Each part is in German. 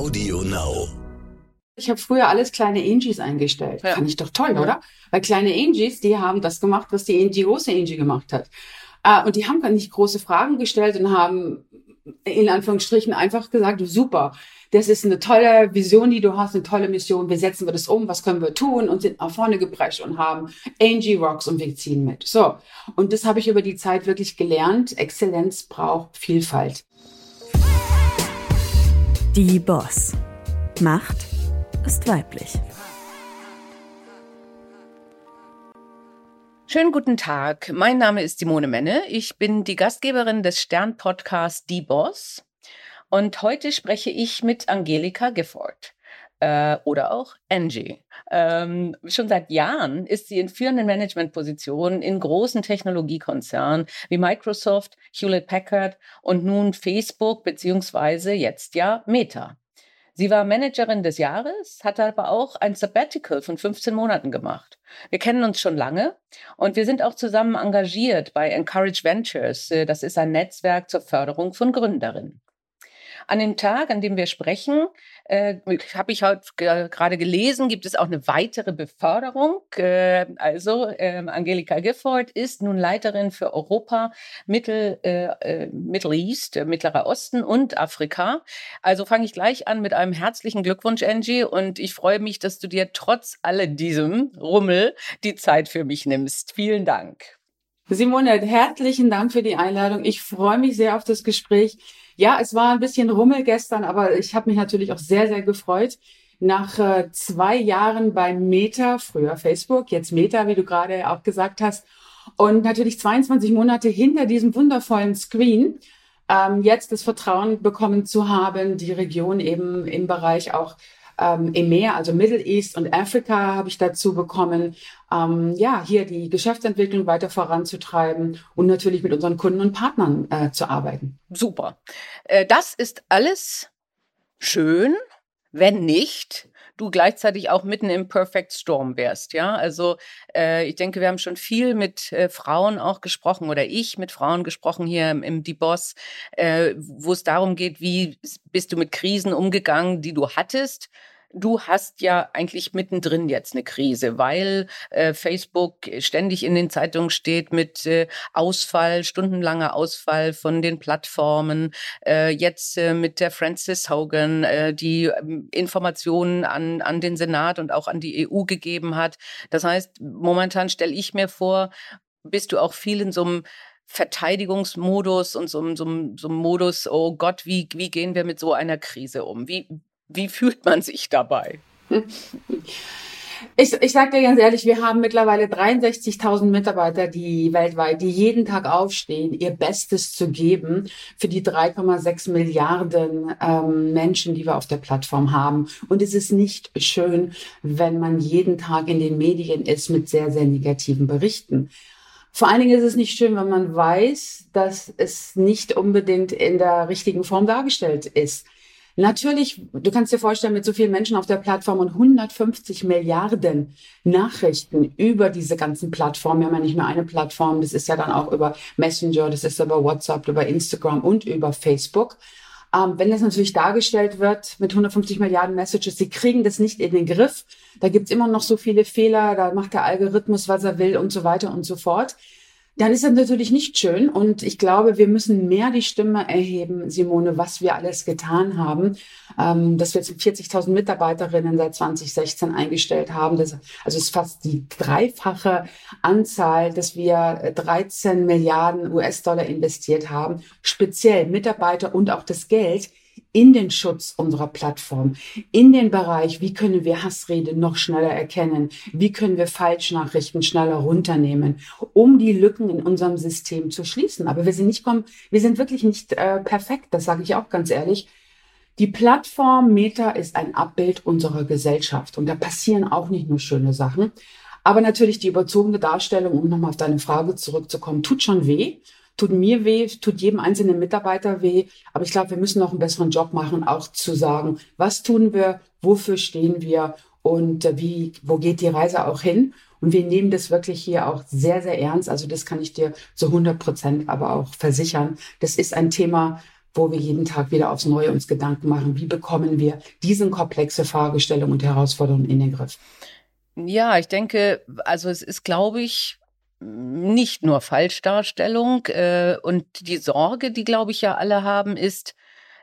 Audio Now. Ich habe früher alles kleine Angies eingestellt. Ja. Fand ich doch toll, oder? Weil kleine Angies, die haben das gemacht, was die, die große Angie gemacht hat. Äh, und die haben gar nicht große Fragen gestellt und haben in Anführungsstrichen einfach gesagt, super, das ist eine tolle Vision, die du hast, eine tolle Mission. Wir setzen wir das um, was können wir tun und sind nach vorne geprescht und haben Angie Rocks und wir ziehen mit. So. Und das habe ich über die Zeit wirklich gelernt. Exzellenz braucht Vielfalt. Die Boss. Macht ist weiblich. Schönen guten Tag. Mein Name ist Simone Menne. Ich bin die Gastgeberin des Stern-Podcasts Die Boss. Und heute spreche ich mit Angelika Gifford. Äh, oder auch Angie. Ähm, schon seit Jahren ist sie in führenden Managementpositionen in großen Technologiekonzernen wie Microsoft, Hewlett Packard und nun Facebook beziehungsweise jetzt ja Meta. Sie war Managerin des Jahres, hat aber auch ein Sabbatical von 15 Monaten gemacht. Wir kennen uns schon lange und wir sind auch zusammen engagiert bei Encourage Ventures. Äh, Das ist ein Netzwerk zur Förderung von Gründerinnen. An dem Tag, an dem wir sprechen, äh, habe ich heute ge- gerade gelesen, gibt es auch eine weitere Beförderung. Äh, also ähm, Angelika Gifford ist nun Leiterin für Europa, Mittel, äh, äh, Middle East, äh, Mittlerer Osten und Afrika. Also fange ich gleich an mit einem herzlichen Glückwunsch, Angie. Und ich freue mich, dass du dir trotz alledem Rummel die Zeit für mich nimmst. Vielen Dank. Simone, herzlichen Dank für die Einladung. Ich freue mich sehr auf das Gespräch. Ja, es war ein bisschen Rummel gestern, aber ich habe mich natürlich auch sehr, sehr gefreut. Nach äh, zwei Jahren bei Meta, früher Facebook, jetzt Meta, wie du gerade auch gesagt hast, und natürlich 22 Monate hinter diesem wundervollen Screen, ähm, jetzt das Vertrauen bekommen zu haben, die Region eben im Bereich auch ähm, EMEA, also Middle East und Afrika habe ich dazu bekommen, ähm, ja, hier die Geschäftsentwicklung weiter voranzutreiben und natürlich mit unseren Kunden und Partnern äh, zu arbeiten. Super. Äh, das ist alles schön, wenn nicht du gleichzeitig auch mitten im Perfect Storm wärst, ja? Also äh, ich denke, wir haben schon viel mit äh, Frauen auch gesprochen oder ich mit Frauen gesprochen hier im, im Die Boss, äh, wo es darum geht, wie bist du mit Krisen umgegangen, die du hattest. Du hast ja eigentlich mittendrin jetzt eine Krise, weil äh, Facebook ständig in den Zeitungen steht mit äh, Ausfall, stundenlanger Ausfall von den Plattformen. Äh, jetzt äh, mit der Frances Hogan, äh, die ähm, Informationen an, an den Senat und auch an die EU gegeben hat. Das heißt, momentan stelle ich mir vor, bist du auch viel in so einem Verteidigungsmodus und so, so, so einem Modus, oh Gott, wie, wie gehen wir mit so einer Krise um? Wie, wie fühlt man sich dabei? Ich, ich sage dir ganz ehrlich, wir haben mittlerweile 63.000 Mitarbeiter, die weltweit, die jeden Tag aufstehen, ihr Bestes zu geben für die 3,6 Milliarden ähm, Menschen, die wir auf der Plattform haben. Und es ist nicht schön, wenn man jeden Tag in den Medien ist mit sehr, sehr negativen Berichten. Vor allen Dingen ist es nicht schön, wenn man weiß, dass es nicht unbedingt in der richtigen Form dargestellt ist. Natürlich, du kannst dir vorstellen, mit so vielen Menschen auf der Plattform und 150 Milliarden Nachrichten über diese ganzen Plattformen. Wir haben ja nicht nur eine Plattform, das ist ja dann auch über Messenger, das ist über WhatsApp, über Instagram und über Facebook. Ähm, wenn das natürlich dargestellt wird mit 150 Milliarden Messages, sie kriegen das nicht in den Griff. Da gibt's immer noch so viele Fehler, da macht der Algorithmus, was er will und so weiter und so fort dann ist das natürlich nicht schön. Und ich glaube, wir müssen mehr die Stimme erheben, Simone, was wir alles getan haben. Ähm, dass wir jetzt 40.000 Mitarbeiterinnen seit 2016 eingestellt haben. Das, also es ist fast die dreifache Anzahl, dass wir 13 Milliarden US-Dollar investiert haben. Speziell Mitarbeiter und auch das Geld in den Schutz unserer Plattform, in den Bereich, wie können wir Hassrede noch schneller erkennen, wie können wir Falschnachrichten schneller runternehmen, um die Lücken in unserem System zu schließen. Aber wir sind nicht wir sind wirklich nicht äh, perfekt, das sage ich auch ganz ehrlich. Die Plattform Meta ist ein Abbild unserer Gesellschaft und da passieren auch nicht nur schöne Sachen. Aber natürlich die überzogene Darstellung, um nochmal auf deine Frage zurückzukommen, tut schon weh tut mir weh, tut jedem einzelnen Mitarbeiter weh. Aber ich glaube, wir müssen noch einen besseren Job machen, auch zu sagen, was tun wir, wofür stehen wir und äh, wie, wo geht die Reise auch hin? Und wir nehmen das wirklich hier auch sehr, sehr ernst. Also das kann ich dir zu 100 Prozent aber auch versichern. Das ist ein Thema, wo wir jeden Tag wieder aufs Neue uns Gedanken machen, wie bekommen wir diese komplexe Fragestellung und Herausforderungen in den Griff. Ja, ich denke, also es ist, glaube ich, nicht nur Falschdarstellung äh, und die Sorge, die, glaube ich, ja alle haben, ist,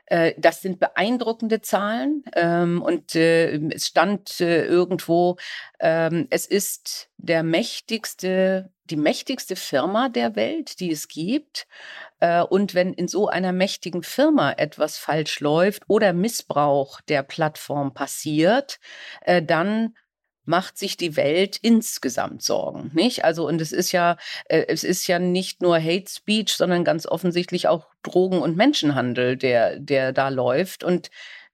äh, das sind beeindruckende Zahlen ähm, und äh, es stand äh, irgendwo, ähm, es ist der mächtigste, die mächtigste Firma der Welt, die es gibt. Äh, und wenn in so einer mächtigen Firma etwas falsch läuft oder Missbrauch der Plattform passiert, äh, dann macht sich die Welt insgesamt Sorgen, nicht? Also und es ist ja äh, es ist ja nicht nur Hate Speech, sondern ganz offensichtlich auch Drogen und Menschenhandel, der der da läuft und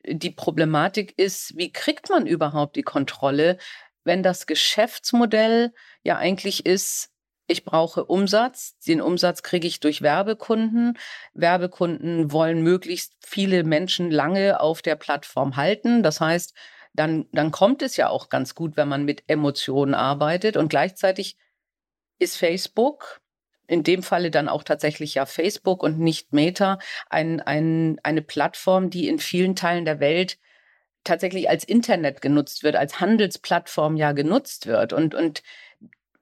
die Problematik ist, wie kriegt man überhaupt die Kontrolle, wenn das Geschäftsmodell ja eigentlich ist, ich brauche Umsatz. Den Umsatz kriege ich durch Werbekunden. Werbekunden wollen möglichst viele Menschen lange auf der Plattform halten. Das heißt, dann, dann kommt es ja auch ganz gut, wenn man mit Emotionen arbeitet. Und gleichzeitig ist Facebook, in dem Falle dann auch tatsächlich ja Facebook und nicht Meta, ein, ein, eine Plattform, die in vielen Teilen der Welt tatsächlich als Internet genutzt wird, als Handelsplattform ja genutzt wird. Und, und,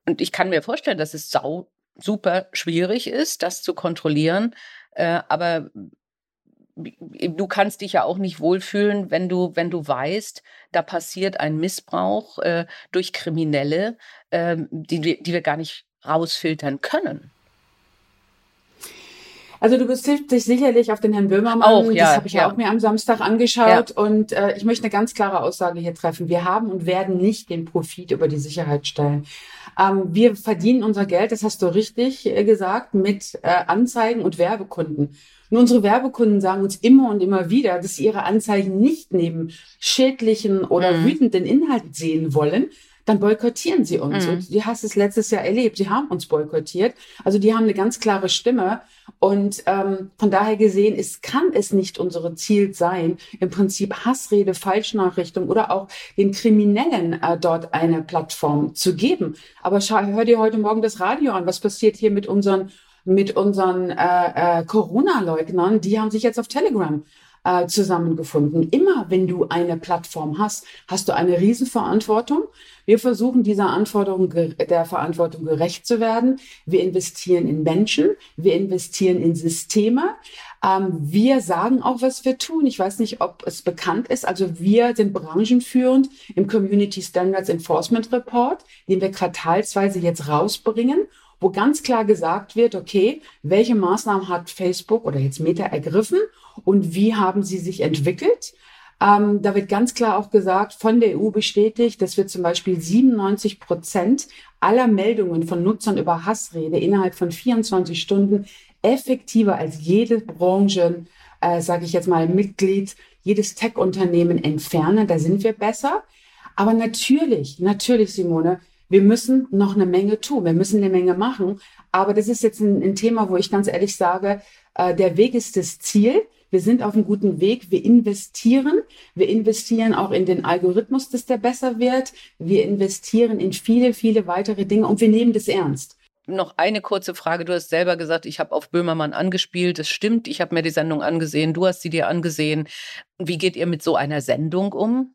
und ich kann mir vorstellen, dass es sau super schwierig ist, das zu kontrollieren. Äh, aber du kannst dich ja auch nicht wohlfühlen, wenn du, wenn du weißt, da passiert ein Missbrauch äh, durch Kriminelle, äh, die, die wir gar nicht rausfiltern können. Also du beziehst dich sicherlich auf den Herrn Böhmermann. Auch, ja, das habe ich ja. auch mir am Samstag angeschaut. Ja. Und äh, ich möchte eine ganz klare Aussage hier treffen. Wir haben und werden nicht den Profit über die Sicherheit stellen. Ähm, wir verdienen unser Geld, das hast du richtig äh, gesagt, mit äh, Anzeigen und Werbekunden. Und unsere Werbekunden sagen uns immer und immer wieder, dass sie ihre Anzeigen nicht neben schädlichen oder mhm. wütenden Inhalten sehen wollen, dann boykottieren sie uns. Mhm. Und du hast es letztes Jahr erlebt. Sie haben uns boykottiert. Also die haben eine ganz klare Stimme. Und ähm, von daher gesehen ist, kann es nicht unsere Ziel sein, im Prinzip Hassrede, Falschnachrichtung oder auch den Kriminellen äh, dort eine Plattform zu geben. Aber schau, hör dir heute Morgen das Radio an. Was passiert hier mit unseren mit unseren äh, äh, Corona-Leugnern, die haben sich jetzt auf Telegram äh, zusammengefunden. Immer wenn du eine Plattform hast, hast du eine Riesenverantwortung. Wir versuchen dieser Anforderung, der Verantwortung gerecht zu werden. Wir investieren in Menschen, wir investieren in Systeme. Ähm, wir sagen auch, was wir tun. Ich weiß nicht, ob es bekannt ist. Also wir sind branchenführend im Community Standards Enforcement Report, den wir quartalsweise jetzt rausbringen wo ganz klar gesagt wird, okay, welche Maßnahmen hat Facebook oder jetzt Meta ergriffen und wie haben sie sich entwickelt? Ähm, da wird ganz klar auch gesagt, von der EU bestätigt, dass wir zum Beispiel 97 Prozent aller Meldungen von Nutzern über Hassrede innerhalb von 24 Stunden effektiver als jede Branche, äh, sage ich jetzt mal, Mitglied, jedes Tech-Unternehmen entfernen. Da sind wir besser. Aber natürlich, natürlich, Simone, wir müssen noch eine Menge tun, wir müssen eine Menge machen. Aber das ist jetzt ein, ein Thema, wo ich ganz ehrlich sage, äh, der Weg ist das Ziel. Wir sind auf einem guten Weg. Wir investieren. Wir investieren auch in den Algorithmus, dass der besser wird. Wir investieren in viele, viele weitere Dinge und wir nehmen das ernst. Noch eine kurze Frage. Du hast selber gesagt, ich habe auf Böhmermann angespielt. Das stimmt. Ich habe mir die Sendung angesehen. Du hast sie dir angesehen. Wie geht ihr mit so einer Sendung um?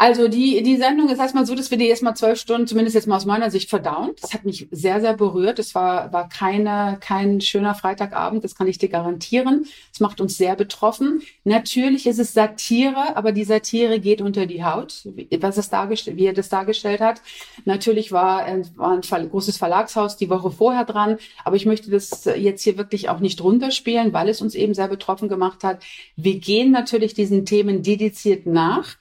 Also die, die Sendung ist erstmal so, dass wir die erstmal zwölf Stunden, zumindest jetzt mal aus meiner Sicht, verdauen. Das hat mich sehr, sehr berührt. Es war, war keine, kein schöner Freitagabend, das kann ich dir garantieren. Es macht uns sehr betroffen. Natürlich ist es Satire, aber die Satire geht unter die Haut, was es dargestellt, wie er das dargestellt hat. Natürlich war, war ein großes Verlagshaus die Woche vorher dran, aber ich möchte das jetzt hier wirklich auch nicht runterspielen, weil es uns eben sehr betroffen gemacht hat. Wir gehen natürlich diesen Themen dediziert nach.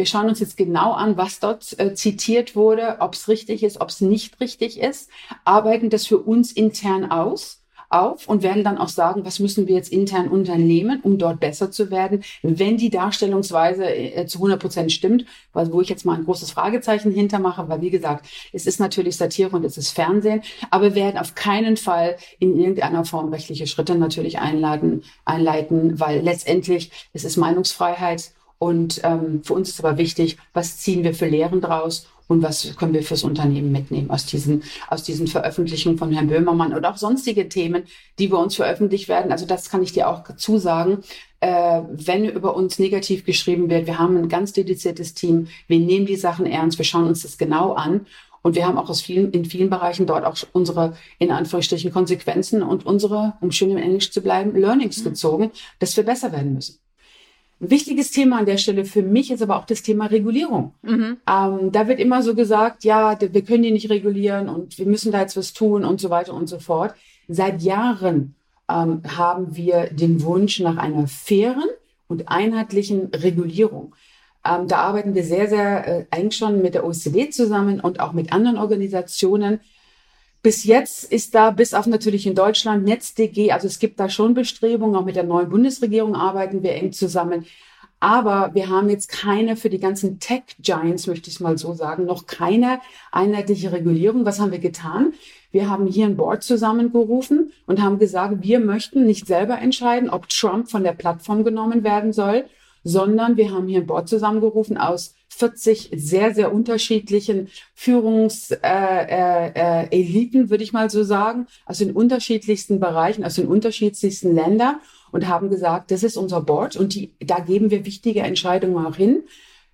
Wir schauen uns jetzt genau an, was dort äh, zitiert wurde, ob es richtig ist, ob es nicht richtig ist, arbeiten das für uns intern aus auf und werden dann auch sagen, was müssen wir jetzt intern unternehmen, um dort besser zu werden, wenn die Darstellungsweise äh, zu 100 Prozent stimmt, wo ich jetzt mal ein großes Fragezeichen hintermache, weil wie gesagt, es ist natürlich Satire und es ist Fernsehen, aber wir werden auf keinen Fall in irgendeiner Form rechtliche Schritte natürlich einladen, einleiten, weil letztendlich es ist Meinungsfreiheit und ähm, für uns ist aber wichtig, was ziehen wir für Lehren draus und was können wir fürs Unternehmen mitnehmen aus diesen, aus diesen Veröffentlichungen von Herrn Böhmermann und auch sonstige Themen, die bei uns veröffentlicht werden. Also das kann ich dir auch zusagen. Äh, wenn über uns negativ geschrieben wird, wir haben ein ganz dediziertes Team, wir nehmen die Sachen ernst, wir schauen uns das genau an und wir haben auch aus vielen, in vielen Bereichen dort auch unsere, in Anführungsstrichen, Konsequenzen und unsere, um schön im Englisch zu bleiben, Learnings mhm. gezogen, dass wir besser werden müssen. Ein wichtiges Thema an der Stelle für mich ist aber auch das Thema Regulierung. Mhm. Ähm, da wird immer so gesagt, ja, wir können die nicht regulieren und wir müssen da jetzt was tun und so weiter und so fort. Seit Jahren ähm, haben wir den Wunsch nach einer fairen und einheitlichen Regulierung. Ähm, da arbeiten wir sehr, sehr äh, eng schon mit der OECD zusammen und auch mit anderen Organisationen. Bis jetzt ist da, bis auf natürlich in Deutschland, NetzDG, also es gibt da schon Bestrebungen, auch mit der neuen Bundesregierung arbeiten wir eng zusammen. Aber wir haben jetzt keine für die ganzen Tech-Giants, möchte ich mal so sagen, noch keine einheitliche Regulierung. Was haben wir getan? Wir haben hier ein Board zusammengerufen und haben gesagt, wir möchten nicht selber entscheiden, ob Trump von der Plattform genommen werden soll, sondern wir haben hier ein Board zusammengerufen aus 40 sehr, sehr unterschiedlichen Führungseliten, äh, äh, äh, würde ich mal so sagen, aus den unterschiedlichsten Bereichen, aus den unterschiedlichsten Ländern und haben gesagt, das ist unser Board und die, da geben wir wichtige Entscheidungen auch hin.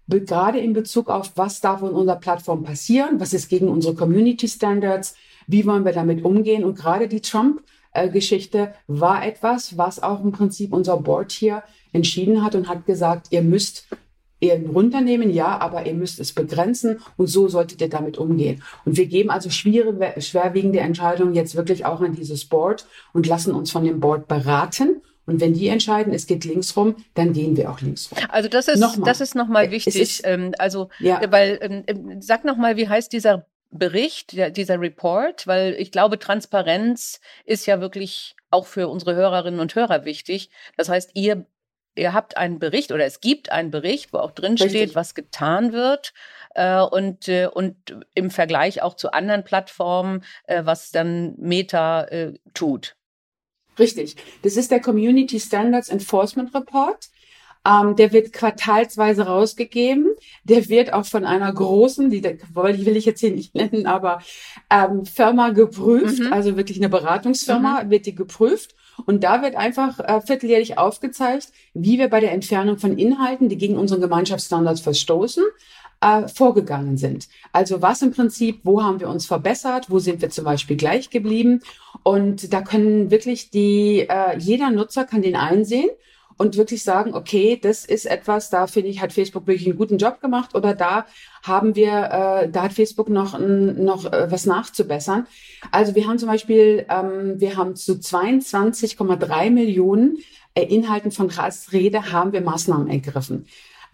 Gerade in Bezug auf, was darf in unserer Plattform passieren, was ist gegen unsere Community Standards, wie wollen wir damit umgehen und gerade die Trump Geschichte war etwas, was auch im Prinzip unser Board hier entschieden hat und hat gesagt, ihr müsst ihr runternehmen, ja, aber ihr müsst es begrenzen und so solltet ihr damit umgehen. Und wir geben also schwierige, schwerwiegende Entscheidungen jetzt wirklich auch an dieses Board und lassen uns von dem Board beraten. Und wenn die entscheiden, es geht links rum, dann gehen wir auch links rum. Also das ist nochmal. das ist nochmal wichtig. Ist, ähm, also ja. weil ähm, ähm sag nochmal, wie heißt dieser Bericht, dieser Report, weil ich glaube, Transparenz ist ja wirklich auch für unsere Hörerinnen und Hörer wichtig. Das heißt, ihr ihr habt einen Bericht oder es gibt einen Bericht, wo auch drin steht, was getan wird äh, und, äh, und im Vergleich auch zu anderen Plattformen, äh, was dann Meta äh, tut. Richtig. Das ist der Community Standards Enforcement Report. Ähm, der wird quartalsweise rausgegeben. Der wird auch von einer großen, die, die will ich jetzt hier nicht nennen, aber ähm, Firma geprüft, mhm. also wirklich eine Beratungsfirma, mhm. wird die geprüft. Und da wird einfach äh, vierteljährlich aufgezeigt, wie wir bei der Entfernung von Inhalten, die gegen unseren Gemeinschaftsstandards verstoßen, äh, vorgegangen sind. Also was im Prinzip, wo haben wir uns verbessert, wo sind wir zum Beispiel gleich geblieben. Und da können wirklich die, äh, jeder Nutzer kann den einsehen und wirklich sagen, okay, das ist etwas, da finde ich, hat Facebook wirklich einen guten Job gemacht oder da haben wir, äh, da hat Facebook noch, noch äh, was nachzubessern. Also wir haben zum Beispiel, ähm, wir haben zu 22,3 Millionen äh, Inhalten von Rede haben wir Maßnahmen ergriffen.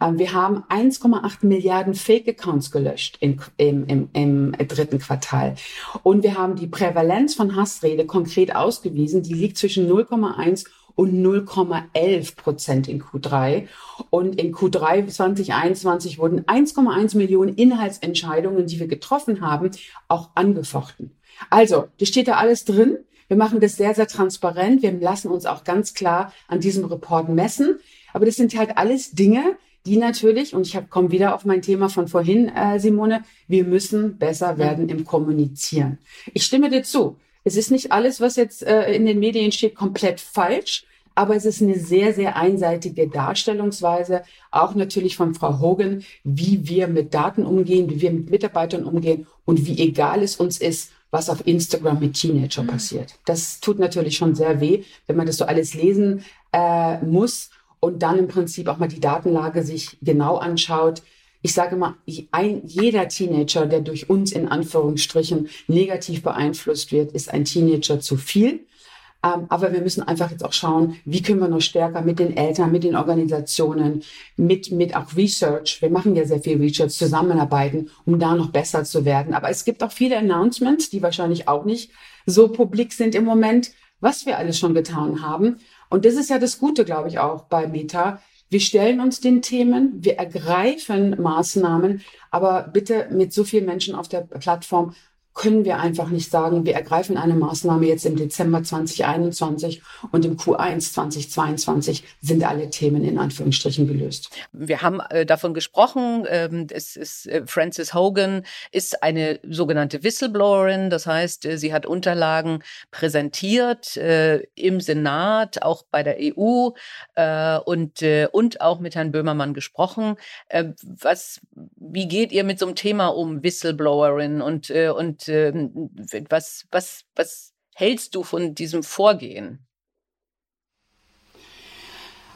Ähm, wir haben 1,8 Milliarden Fake-Accounts gelöscht im, im, im, im dritten Quartal. Und wir haben die Prävalenz von Hassrede konkret ausgewiesen. Die liegt zwischen 0,1 und 0,11 Prozent in Q3. Und in Q3 2021 wurden 1,1 Millionen Inhaltsentscheidungen, die wir getroffen haben, auch angefochten. Also, das steht da alles drin. Wir machen das sehr, sehr transparent. Wir lassen uns auch ganz klar an diesem Report messen. Aber das sind halt alles Dinge, die natürlich, und ich komme wieder auf mein Thema von vorhin, äh, Simone, wir müssen besser werden im Kommunizieren. Ich stimme dir zu. Es ist nicht alles, was jetzt äh, in den Medien steht, komplett falsch, aber es ist eine sehr, sehr einseitige Darstellungsweise, auch natürlich von Frau Hogan, wie wir mit Daten umgehen, wie wir mit Mitarbeitern umgehen und wie egal es uns ist, was auf Instagram mit Teenager mhm. passiert. Das tut natürlich schon sehr weh, wenn man das so alles lesen äh, muss und dann im Prinzip auch mal die Datenlage sich genau anschaut ich sage mal, ein, jeder Teenager, der durch uns in Anführungsstrichen negativ beeinflusst wird, ist ein Teenager zu viel. Ähm, aber wir müssen einfach jetzt auch schauen, wie können wir noch stärker mit den Eltern, mit den Organisationen, mit, mit auch Research, wir machen ja sehr viel Research, zusammenarbeiten, um da noch besser zu werden. Aber es gibt auch viele Announcements, die wahrscheinlich auch nicht so publik sind im Moment, was wir alles schon getan haben. Und das ist ja das Gute, glaube ich, auch bei Meta. Wir stellen uns den Themen, wir ergreifen Maßnahmen, aber bitte mit so vielen Menschen auf der Plattform können wir einfach nicht sagen, wir ergreifen eine Maßnahme jetzt im Dezember 2021 und im Q1 2022 sind alle Themen in Anführungsstrichen gelöst. Wir haben äh, davon gesprochen, ähm, es ist äh, Frances Hogan ist eine sogenannte Whistleblowerin, das heißt, äh, sie hat Unterlagen präsentiert im Senat, auch bei der EU und und auch mit Herrn Böhmermann gesprochen. was, wie geht ihr mit so einem Thema um Whistleblowerin und und äh, was, was, was hältst du von diesem Vorgehen?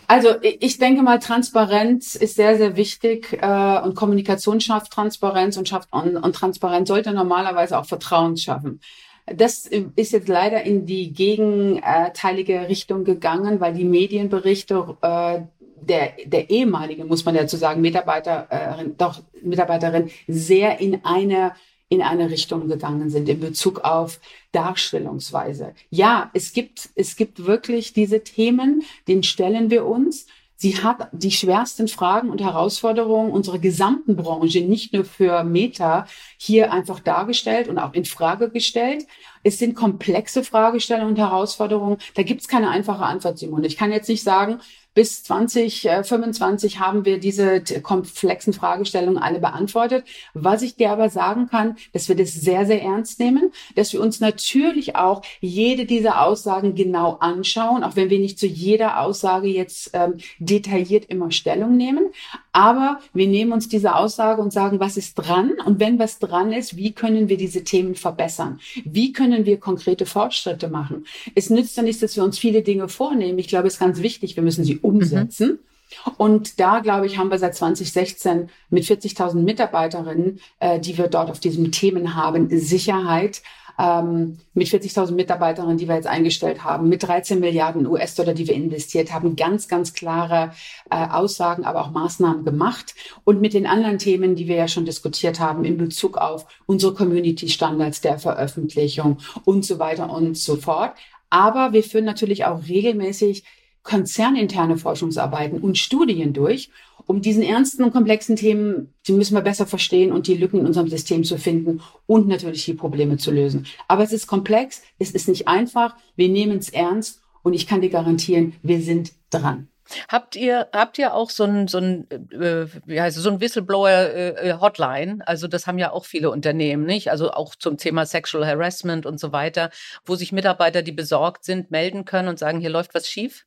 Also ich denke mal, Transparenz ist sehr, sehr wichtig äh, und Kommunikation schafft Transparenz und schafft und, und Transparenz sollte normalerweise auch Vertrauen schaffen. Das ist jetzt leider in die gegenteilige Richtung gegangen, weil die Medienberichte äh, der, der ehemalige, muss man dazu sagen, Mitarbeiterin, doch Mitarbeiterin sehr in eine in eine Richtung gegangen sind in Bezug auf Darstellungsweise. Ja, es gibt, es gibt wirklich diese Themen, den stellen wir uns. Sie hat die schwersten Fragen und Herausforderungen unserer gesamten Branche, nicht nur für Meta, hier einfach dargestellt und auch in Frage gestellt. Es sind komplexe Fragestellungen und Herausforderungen. Da gibt es keine einfache Antwort, Simon. Ich kann jetzt nicht sagen, bis 2025 haben wir diese komplexen Fragestellungen alle beantwortet. Was ich dir aber sagen kann, dass wir das sehr, sehr ernst nehmen, dass wir uns natürlich auch jede dieser Aussagen genau anschauen, auch wenn wir nicht zu jeder Aussage jetzt ähm, detailliert immer Stellung nehmen. Aber wir nehmen uns diese Aussage und sagen, was ist dran? Und wenn was dran ist, wie können wir diese Themen verbessern? Wie können wir konkrete Fortschritte machen? Es nützt ja nichts, dass wir uns viele Dinge vornehmen. Ich glaube, es ist ganz wichtig, wir müssen sie umsetzen. Mhm. Und da, glaube ich, haben wir seit 2016 mit 40.000 Mitarbeiterinnen, äh, die wir dort auf diesen Themen haben, Sicherheit, ähm, mit 40.000 Mitarbeiterinnen, die wir jetzt eingestellt haben, mit 13 Milliarden US-Dollar, die wir investiert haben, ganz, ganz klare äh, Aussagen, aber auch Maßnahmen gemacht. Und mit den anderen Themen, die wir ja schon diskutiert haben, in Bezug auf unsere Community-Standards der Veröffentlichung und so weiter und so fort. Aber wir führen natürlich auch regelmäßig konzerninterne Forschungsarbeiten und Studien durch, um diesen ernsten und komplexen Themen, die müssen wir besser verstehen und die Lücken in unserem System zu finden und natürlich die Probleme zu lösen. Aber es ist komplex, es ist nicht einfach, wir nehmen es ernst und ich kann dir garantieren, wir sind dran. Habt ihr habt ihr auch so ein so ein äh, wie heißt es, so ein Whistleblower äh? Also das haben ja auch viele Unternehmen, nicht? Also auch zum Thema Sexual Harassment und so weiter, wo sich Mitarbeiter, die besorgt sind, melden können und sagen, hier läuft was schief?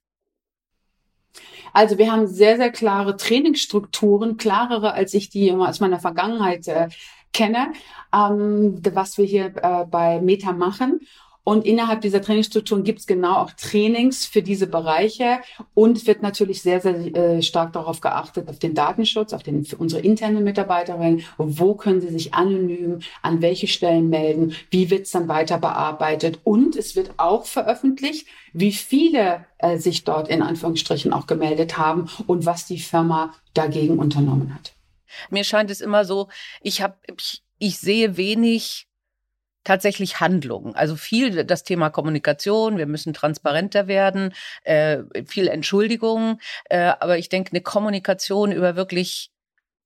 Also wir haben sehr, sehr klare Trainingsstrukturen, klarere, als ich die aus meiner Vergangenheit äh, kenne, ähm, was wir hier äh, bei Meta machen. Und innerhalb dieser Trainingsstrukturen gibt es genau auch Trainings für diese Bereiche und wird natürlich sehr, sehr äh, stark darauf geachtet, auf den Datenschutz, auf den, für unsere internen Mitarbeiterinnen. Wo können sie sich anonym, an welche Stellen melden, wie wird es dann weiter bearbeitet und es wird auch veröffentlicht, wie viele äh, sich dort in Anführungsstrichen auch gemeldet haben und was die Firma dagegen unternommen hat. Mir scheint es immer so, ich habe, ich, ich sehe wenig tatsächlich Handlungen. Also viel das Thema Kommunikation, wir müssen transparenter werden, äh, viel Entschuldigung, äh, aber ich denke, eine Kommunikation über wirklich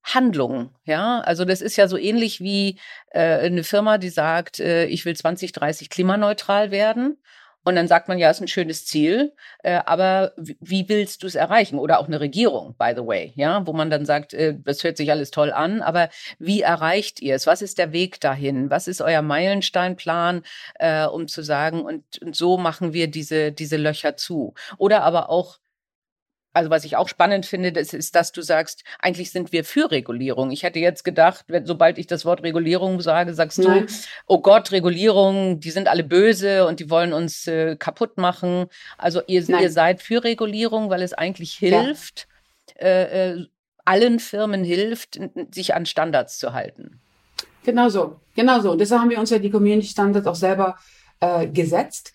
Handlungen, ja, also das ist ja so ähnlich wie äh, eine Firma, die sagt, äh, ich will 2030 klimaneutral werden und dann sagt man, ja, ist ein schönes Ziel, äh, aber wie willst du es erreichen? Oder auch eine Regierung, by the way, ja, wo man dann sagt, äh, das hört sich alles toll an, aber wie erreicht ihr es? Was ist der Weg dahin? Was ist euer Meilensteinplan, äh, um zu sagen, und, und so machen wir diese, diese Löcher zu? Oder aber auch also was ich auch spannend finde, das ist, dass du sagst, eigentlich sind wir für Regulierung. Ich hätte jetzt gedacht, wenn, sobald ich das Wort Regulierung sage, sagst Nein. du, oh Gott, Regulierung, die sind alle böse und die wollen uns äh, kaputt machen. Also ihr, ihr, seid für Regulierung, weil es eigentlich hilft, ja. äh, äh, allen Firmen hilft, sich an Standards zu halten. Genau so, genau so. deshalb haben wir uns ja die Community Standards auch selber äh, gesetzt.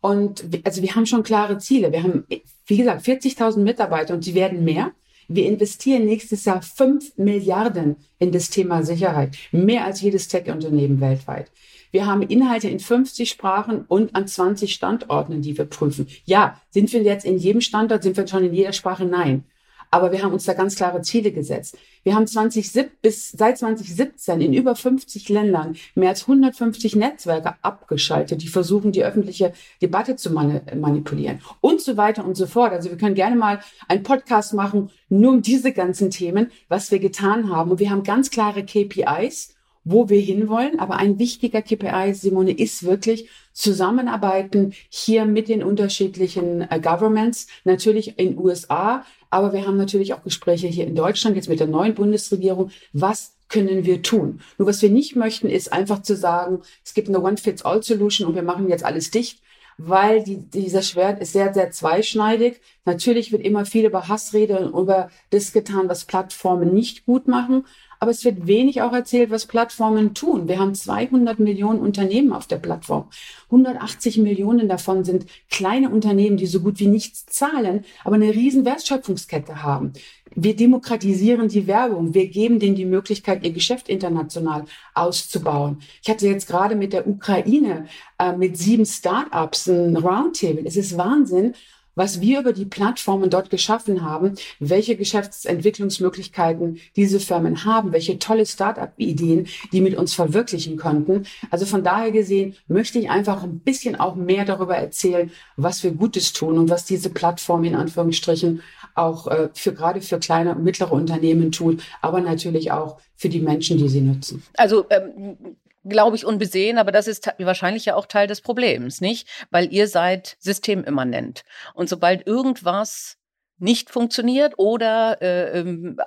Und also wir haben schon klare Ziele. Wir haben, wie gesagt, 40.000 Mitarbeiter und sie werden mehr. Wir investieren nächstes Jahr 5 Milliarden in das Thema Sicherheit. Mehr als jedes Tech-Unternehmen weltweit. Wir haben Inhalte in 50 Sprachen und an 20 Standorten, die wir prüfen. Ja, sind wir jetzt in jedem Standort, sind wir schon in jeder Sprache? Nein. Aber wir haben uns da ganz klare Ziele gesetzt. Wir haben 20, bis seit 2017 in über 50 Ländern mehr als 150 Netzwerke abgeschaltet, die versuchen, die öffentliche Debatte zu manipulieren und so weiter und so fort. Also wir können gerne mal einen Podcast machen, nur um diese ganzen Themen, was wir getan haben. Und wir haben ganz klare KPIs wo wir hinwollen. Aber ein wichtiger KPI, Simone, ist wirklich zusammenarbeiten hier mit den unterschiedlichen äh, Governments, natürlich in USA, aber wir haben natürlich auch Gespräche hier in Deutschland, jetzt mit der neuen Bundesregierung. Was können wir tun? Nur was wir nicht möchten, ist einfach zu sagen, es gibt eine One-Fits-All-Solution und wir machen jetzt alles dicht weil die, dieser Schwert ist sehr, sehr zweischneidig. Natürlich wird immer viel über Hassrede und über das getan, was Plattformen nicht gut machen aber es wird wenig auch erzählt, was Plattformen tun. Wir haben 200 Millionen Unternehmen auf der Plattform. 180 Millionen davon sind kleine Unternehmen, die so gut wie nichts zahlen, aber eine riesen Wertschöpfungskette haben. Wir demokratisieren die Werbung. Wir geben denen die Möglichkeit, ihr Geschäft international auszubauen. Ich hatte jetzt gerade mit der Ukraine äh, mit sieben Startups ein Roundtable. Es ist Wahnsinn was wir über die Plattformen dort geschaffen haben, welche Geschäftsentwicklungsmöglichkeiten diese Firmen haben, welche tolle Start-up-Ideen die mit uns verwirklichen konnten. Also von daher gesehen möchte ich einfach ein bisschen auch mehr darüber erzählen, was wir Gutes tun und was diese Plattform in Anführungsstrichen auch äh, für gerade für kleine und mittlere Unternehmen tut, aber natürlich auch für die Menschen, die sie nutzen. Also ähm, glaube ich, unbesehen, aber das ist wahrscheinlich ja auch Teil des Problems, nicht? Weil ihr seid systemimmanent. Und sobald irgendwas nicht funktioniert oder äh, ähm,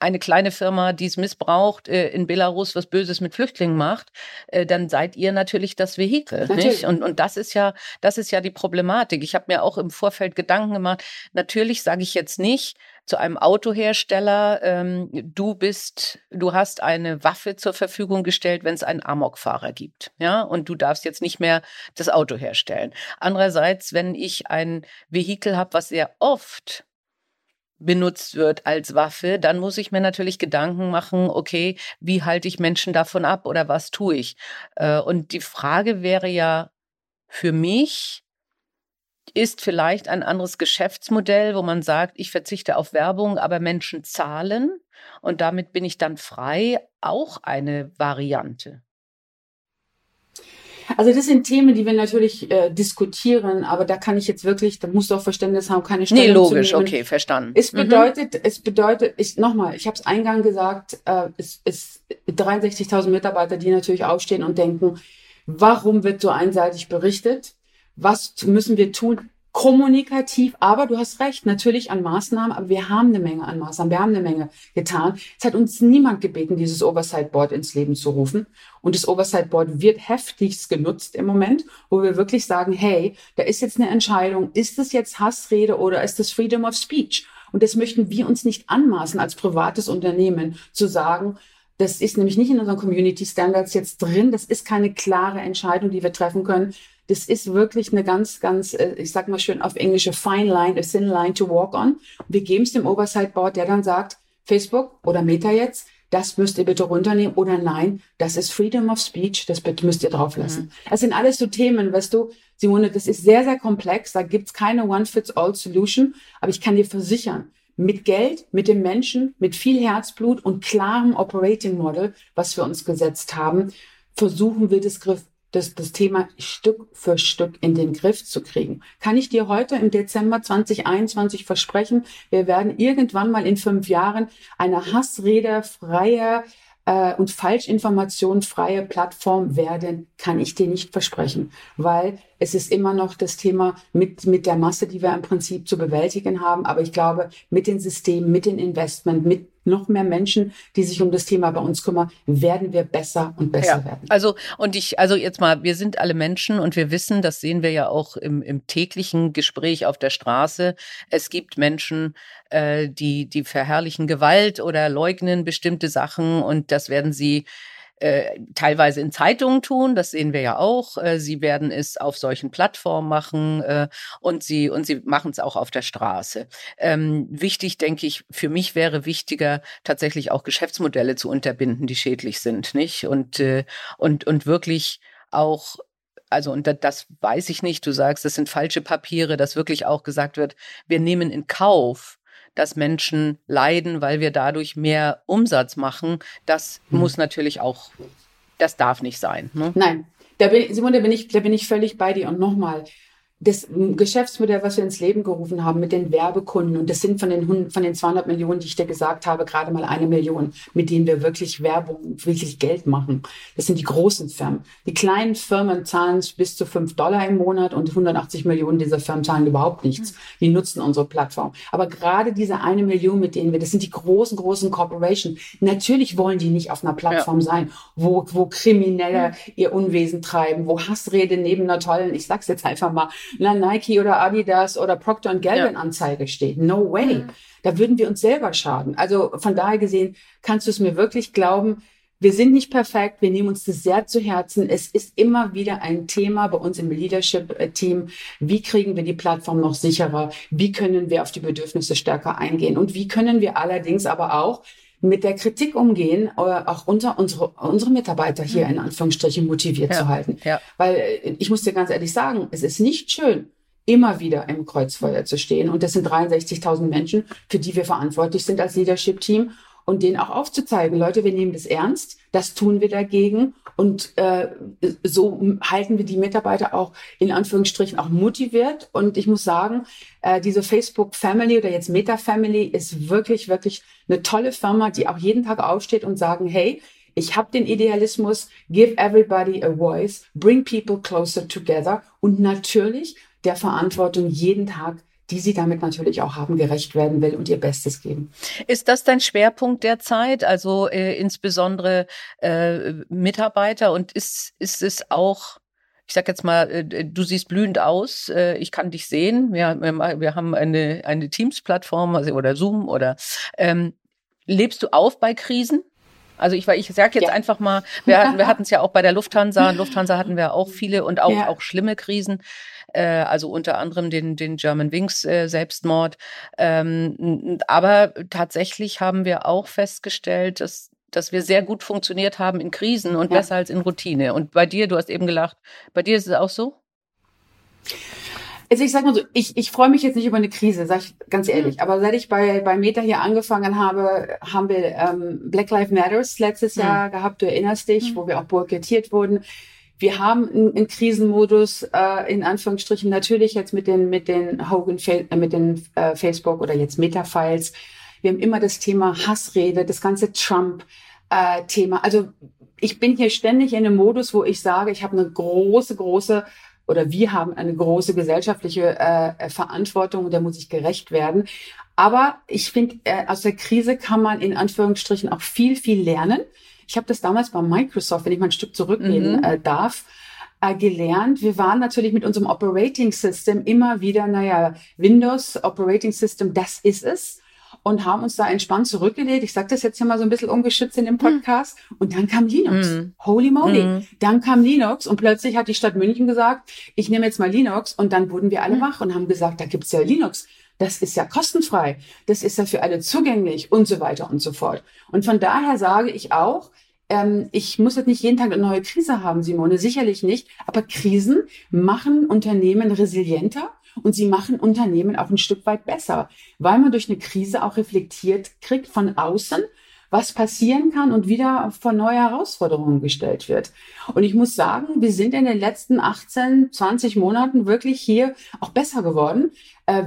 eine kleine Firma, die es missbraucht, äh, in Belarus was Böses mit Flüchtlingen macht, äh, dann seid ihr natürlich das Vehikel. Natürlich. Nicht? Und, und das ist ja, das ist ja die Problematik. Ich habe mir auch im Vorfeld Gedanken gemacht. Natürlich sage ich jetzt nicht, zu einem Autohersteller, ähm, du bist, du hast eine Waffe zur Verfügung gestellt, wenn es einen Amokfahrer gibt, ja, und du darfst jetzt nicht mehr das Auto herstellen. Andererseits, wenn ich ein Vehikel habe, was sehr oft benutzt wird als Waffe, dann muss ich mir natürlich Gedanken machen, okay, wie halte ich Menschen davon ab oder was tue ich? Äh, und die Frage wäre ja für mich, ist vielleicht ein anderes Geschäftsmodell, wo man sagt, ich verzichte auf Werbung, aber Menschen zahlen und damit bin ich dann frei, auch eine Variante. Also das sind Themen, die wir natürlich äh, diskutieren, aber da kann ich jetzt wirklich, da musst du auch Verständnis haben, keine Stellung Nee, logisch, okay, verstanden. Es mhm. bedeutet, mhm. es bedeutet, ich nochmal, ich habe es eingang gesagt, äh, es ist 63.000 Mitarbeiter, die natürlich aufstehen und denken, warum wird so einseitig berichtet? Was müssen wir tun? kommunikativ, aber du hast recht, natürlich an Maßnahmen, aber wir haben eine Menge an Maßnahmen, wir haben eine Menge getan. Es hat uns niemand gebeten, dieses Oversight Board ins Leben zu rufen. Und das Oversight Board wird heftigst genutzt im Moment, wo wir wirklich sagen, hey, da ist jetzt eine Entscheidung, ist es jetzt Hassrede oder ist es Freedom of Speech? Und das möchten wir uns nicht anmaßen als privates Unternehmen zu sagen, das ist nämlich nicht in unseren Community Standards jetzt drin. Das ist keine klare Entscheidung, die wir treffen können. Das ist wirklich eine ganz, ganz, äh, ich sag mal schön auf Englische fine line, a thin line to walk on. Wir geben es dem Oversight Board, der dann sagt, Facebook oder Meta jetzt, das müsst ihr bitte runternehmen oder nein, das ist Freedom of Speech, das müsst ihr drauf lassen. Mhm. Das sind alles so Themen, weißt du, Simone, das ist sehr, sehr komplex, da gibt's keine One-Fits-All-Solution, aber ich kann dir versichern, mit Geld, mit dem Menschen, mit viel Herzblut und klarem Operating Model, was wir uns gesetzt haben, versuchen wir das Griff das, das Thema Stück für Stück in den Griff zu kriegen. Kann ich dir heute im Dezember 2021 versprechen, wir werden irgendwann mal in fünf Jahren eine hassredefreie äh, und falschinformationfreie Plattform werden, kann ich dir nicht versprechen, weil es ist immer noch das Thema mit, mit der Masse, die wir im Prinzip zu bewältigen haben. Aber ich glaube, mit den Systemen, mit den Investment, mit noch mehr Menschen, die sich um das Thema bei uns kümmern, werden wir besser und besser ja, werden. Also, und ich, also jetzt mal, wir sind alle Menschen und wir wissen, das sehen wir ja auch im, im täglichen Gespräch auf der Straße. Es gibt Menschen, äh, die, die verherrlichen Gewalt oder leugnen bestimmte Sachen und das werden sie äh, teilweise in Zeitungen tun, das sehen wir ja auch. Äh, sie werden es auf solchen Plattformen machen äh, und sie und sie machen es auch auf der Straße. Ähm, wichtig, denke ich, für mich wäre wichtiger, tatsächlich auch Geschäftsmodelle zu unterbinden, die schädlich sind, nicht? Und äh, und und wirklich auch also und das weiß ich nicht, du sagst, das sind falsche Papiere, dass wirklich auch gesagt wird, wir nehmen in Kauf, dass Menschen leiden, weil wir dadurch mehr Umsatz machen. Das hm. muss natürlich auch, das darf nicht sein. Ne? Nein, da bin, Simon, da bin ich, da bin ich völlig bei dir. Und nochmal, das Geschäftsmodell, was wir ins Leben gerufen haben mit den Werbekunden, und das sind von den, von den 200 Millionen, die ich dir gesagt habe, gerade mal eine Million, mit denen wir wirklich Werbung, wirklich Geld machen. Das sind die großen Firmen. Die kleinen Firmen zahlen bis zu 5 Dollar im Monat und 180 Millionen dieser Firmen zahlen überhaupt nichts. Die nutzen unsere Plattform. Aber gerade diese eine Million, mit denen wir, das sind die großen, großen Corporations. Natürlich wollen die nicht auf einer Plattform ja. sein, wo, wo Kriminelle ihr Unwesen treiben, wo Hassrede neben einer tollen, ich sag's jetzt einfach mal, einer Nike oder Adidas oder Procter Gamble ja. Anzeige steht. No way. Mhm. Da würden wir uns selber schaden. Also von daher gesehen kannst du es mir wirklich glauben. Wir sind nicht perfekt, wir nehmen uns das sehr zu Herzen. Es ist immer wieder ein Thema bei uns im Leadership-Team. Wie kriegen wir die Plattform noch sicherer? Wie können wir auf die Bedürfnisse stärker eingehen? Und wie können wir allerdings aber auch mit der Kritik umgehen, äh, auch unser, unsere, unsere Mitarbeiter hier mhm. in Anführungsstrichen motiviert ja, zu halten. Ja. Weil äh, ich muss dir ganz ehrlich sagen, es ist nicht schön, immer wieder im Kreuzfeuer zu stehen. Und das sind 63.000 Menschen, für die wir verantwortlich sind als Leadership-Team und denen auch aufzuzeigen, Leute, wir nehmen das ernst, das tun wir dagegen und äh, so halten wir die Mitarbeiter auch in Anführungsstrichen auch motiviert. Und ich muss sagen, äh, diese Facebook Family oder jetzt Meta Family ist wirklich, wirklich eine tolle Firma, die auch jeden Tag aufsteht und sagen, hey, ich habe den Idealismus, give everybody a voice, bring people closer together und natürlich der Verantwortung jeden Tag die sie damit natürlich auch haben, gerecht werden will und ihr Bestes geben. Ist das dein Schwerpunkt der Zeit, also äh, insbesondere äh, Mitarbeiter und ist, ist es auch ich sag jetzt mal, äh, du siehst blühend aus, äh, ich kann dich sehen. Wir, wir haben eine, eine Teams-Plattform also, oder Zoom oder ähm, lebst du auf bei Krisen? Also ich, ich sage jetzt ja. einfach mal, wir, hatten wir hatten es ja auch bei der Lufthansa. Lufthansa hatten wir auch viele und auch, ja. auch schlimme Krisen. Äh, also unter anderem den, den German Wings äh, Selbstmord. Ähm, aber tatsächlich haben wir auch festgestellt, dass dass wir sehr gut funktioniert haben in Krisen und ja. besser als in Routine. Und bei dir, du hast eben gelacht, bei dir ist es auch so? Also ich sag mal so, ich, ich freue mich jetzt nicht über eine Krise, sag ich ganz ehrlich. Mhm. Aber seit ich bei, bei Meta hier angefangen habe, haben wir ähm, Black Lives Matters letztes mhm. Jahr gehabt, du erinnerst dich, mhm. wo wir auch boykottiert wurden. Wir haben einen Krisenmodus äh, in Anführungsstrichen natürlich jetzt mit den mit den Hogan äh, mit den äh, Facebook oder jetzt Meta Files. Wir haben immer das Thema Hassrede, das ganze Trump äh. Also ich bin hier ständig in einem Modus, wo ich sage, ich habe eine große große oder wir haben eine große gesellschaftliche äh, Verantwortung und der muss ich gerecht werden. Aber ich finde, äh, aus der Krise kann man in Anführungsstrichen auch viel, viel lernen. Ich habe das damals bei Microsoft, wenn ich mal ein Stück zurückgehen mhm. äh, darf, äh, gelernt. Wir waren natürlich mit unserem Operating System immer wieder, naja, Windows Operating System, das ist es und haben uns da entspannt zurückgelegt. Ich sage das jetzt hier mal so ein bisschen ungeschützt in dem hm. Podcast. Mhm. Und dann kam Linux. Mhm. Holy moly. Mhm. Dann kam Linux und plötzlich hat die Stadt München gesagt, ich nehme jetzt mal Linux. Und dann wurden wir alle hm. wach und haben gesagt, da gibt's ja Linux. Das ist ja kostenfrei. Das ist ja für alle zugänglich und so weiter und so fort. Und von daher sage ich auch, ähm, ich muss jetzt nicht jeden Tag eine neue Krise haben, Simone, sicherlich nicht. Aber Krisen machen Unternehmen resilienter und sie machen Unternehmen auch ein Stück weit besser, weil man durch eine Krise auch reflektiert kriegt von außen, was passieren kann und wieder vor neue Herausforderungen gestellt wird. Und ich muss sagen, wir sind in den letzten 18, 20 Monaten wirklich hier auch besser geworden,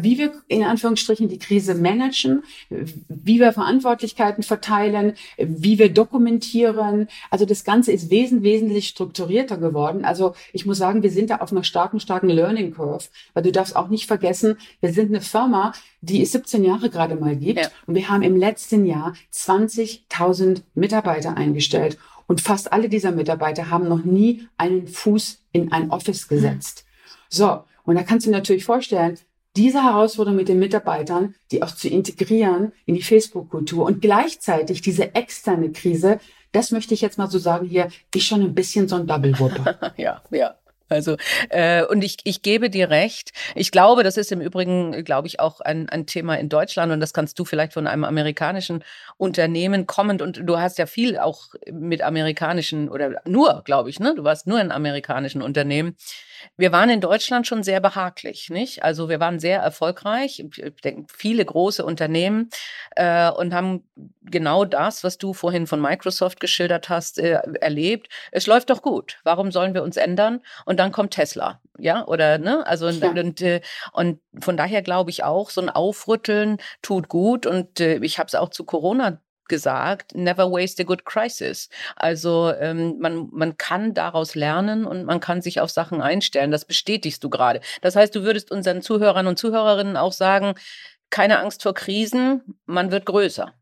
wie wir in Anführungsstrichen die Krise managen, wie wir Verantwortlichkeiten verteilen, wie wir dokumentieren. Also das Ganze ist wesentlich, wesentlich strukturierter geworden. Also ich muss sagen, wir sind da auf einer starken, starken Learning Curve, weil du darfst auch nicht vergessen, wir sind eine Firma, die es 17 Jahre gerade mal gibt ja. und wir haben im letzten Jahr 20.000 Mitarbeiter eingestellt. Und fast alle dieser Mitarbeiter haben noch nie einen Fuß in ein Office gesetzt. So, und da kannst du dir natürlich vorstellen, diese Herausforderung mit den Mitarbeitern, die auch zu integrieren in die Facebook-Kultur und gleichzeitig diese externe Krise, das möchte ich jetzt mal so sagen hier, ist schon ein bisschen so ein Double-Whopper. ja, ja. Also, äh, und ich, ich gebe dir recht. Ich glaube, das ist im Übrigen, glaube ich, auch ein, ein Thema in Deutschland und das kannst du vielleicht von einem amerikanischen Unternehmen kommend und du hast ja viel auch mit amerikanischen oder nur, glaube ich, ne? Du warst nur in amerikanischen Unternehmen. Wir waren in Deutschland schon sehr behaglich, nicht? Also wir waren sehr erfolgreich, ich denke, viele große Unternehmen äh, und haben genau das, was du vorhin von Microsoft geschildert hast, äh, erlebt. Es läuft doch gut. Warum sollen wir uns ändern? Und dann kommt Tesla, ja? Oder ne? Also ja. und, äh, und von daher glaube ich auch, so ein Aufrütteln tut gut. Und äh, ich habe es auch zu Corona gesagt, never waste a good crisis. Also ähm, man, man kann daraus lernen und man kann sich auf Sachen einstellen. Das bestätigst du gerade. Das heißt, du würdest unseren Zuhörern und Zuhörerinnen auch sagen, keine Angst vor Krisen, man wird größer.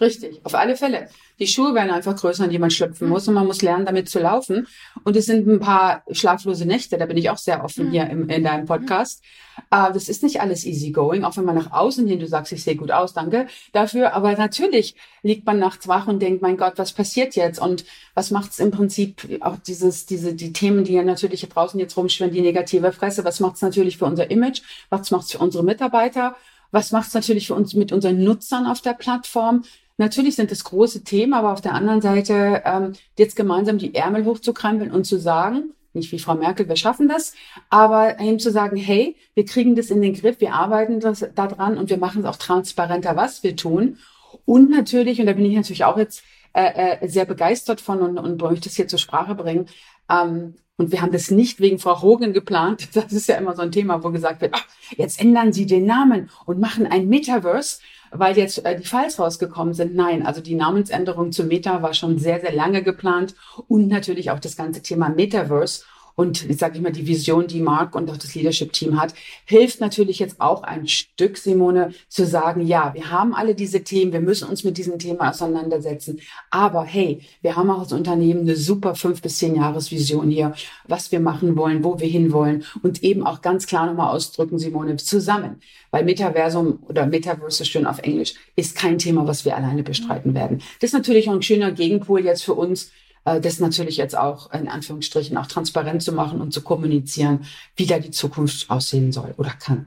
Richtig, auf alle Fälle. Die Schuhe werden einfach größer, in die man schlüpfen muss und man muss lernen, damit zu laufen. Und es sind ein paar schlaflose Nächte, da bin ich auch sehr offen hier im, in deinem Podcast. Äh, das ist nicht alles easy going, auch wenn man nach außen hin, du sagst, ich sehe gut aus, danke dafür. Aber natürlich liegt man nachts wach und denkt, mein Gott, was passiert jetzt? Und was macht's im Prinzip auch dieses, diese, die Themen, die ja natürlich hier draußen jetzt rumschwimmen, die negative Fresse, was macht's natürlich für unser Image? Was macht's für unsere Mitarbeiter? Was macht's natürlich für uns mit unseren Nutzern auf der Plattform? Natürlich sind das große Themen, aber auf der anderen Seite ähm, jetzt gemeinsam die Ärmel hochzukrempeln und zu sagen, nicht wie Frau Merkel, wir schaffen das, aber eben zu sagen, hey, wir kriegen das in den Griff, wir arbeiten das daran und wir machen es auch transparenter, was wir tun. Und natürlich, und da bin ich natürlich auch jetzt äh, äh, sehr begeistert von und, und möchte es hier zur Sprache bringen, ähm, und wir haben das nicht wegen Frau Hogan geplant. Das ist ja immer so ein Thema, wo gesagt wird, ach, jetzt ändern Sie den Namen und machen ein Metaverse weil jetzt äh, die Files rausgekommen sind. Nein, also die Namensänderung zu Meta war schon sehr, sehr lange geplant und natürlich auch das ganze Thema Metaverse und ich sage immer die Vision, die Mark und auch das Leadership-Team hat, hilft natürlich jetzt auch ein Stück, Simone, zu sagen, ja, wir haben alle diese Themen, wir müssen uns mit diesem Thema auseinandersetzen. Aber hey, wir haben auch als Unternehmen eine super fünf bis zehn Jahresvision hier, was wir machen wollen, wo wir hinwollen und eben auch ganz klar nochmal ausdrücken, Simone, zusammen. Weil Metaversum oder Metaverse schön auf Englisch ist kein Thema, was wir alleine bestreiten werden. Das ist natürlich auch ein schöner Gegenpol jetzt für uns, das natürlich jetzt auch in Anführungsstrichen auch transparent zu machen und zu kommunizieren, wie da die Zukunft aussehen soll oder kann.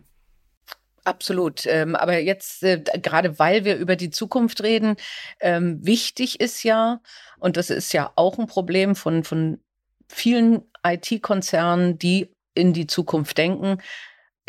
Absolut. Ähm, aber jetzt, äh, gerade weil wir über die Zukunft reden, ähm, wichtig ist ja, und das ist ja auch ein Problem von, von vielen IT-Konzernen, die in die Zukunft denken,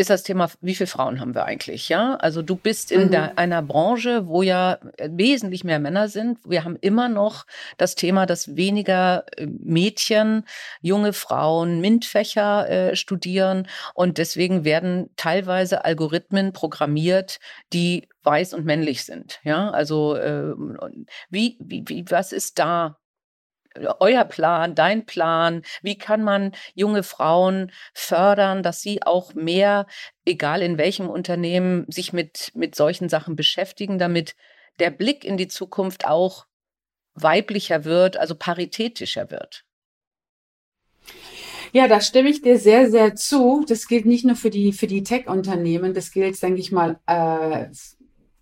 ist das Thema, wie viele Frauen haben wir eigentlich? Ja, also du bist in mhm. der, einer Branche, wo ja äh, wesentlich mehr Männer sind. Wir haben immer noch das Thema, dass weniger äh, Mädchen, junge Frauen MINT-Fächer äh, studieren und deswegen werden teilweise Algorithmen programmiert, die weiß und männlich sind. Ja, also äh, wie, wie, wie, was ist da euer Plan, dein Plan? Wie kann man junge Frauen fördern, dass sie auch mehr, egal in welchem Unternehmen, sich mit, mit solchen Sachen beschäftigen, damit der Blick in die Zukunft auch weiblicher wird, also paritätischer wird? Ja, da stimme ich dir sehr, sehr zu. Das gilt nicht nur für die, für die Tech-Unternehmen, das gilt, denke ich mal, äh,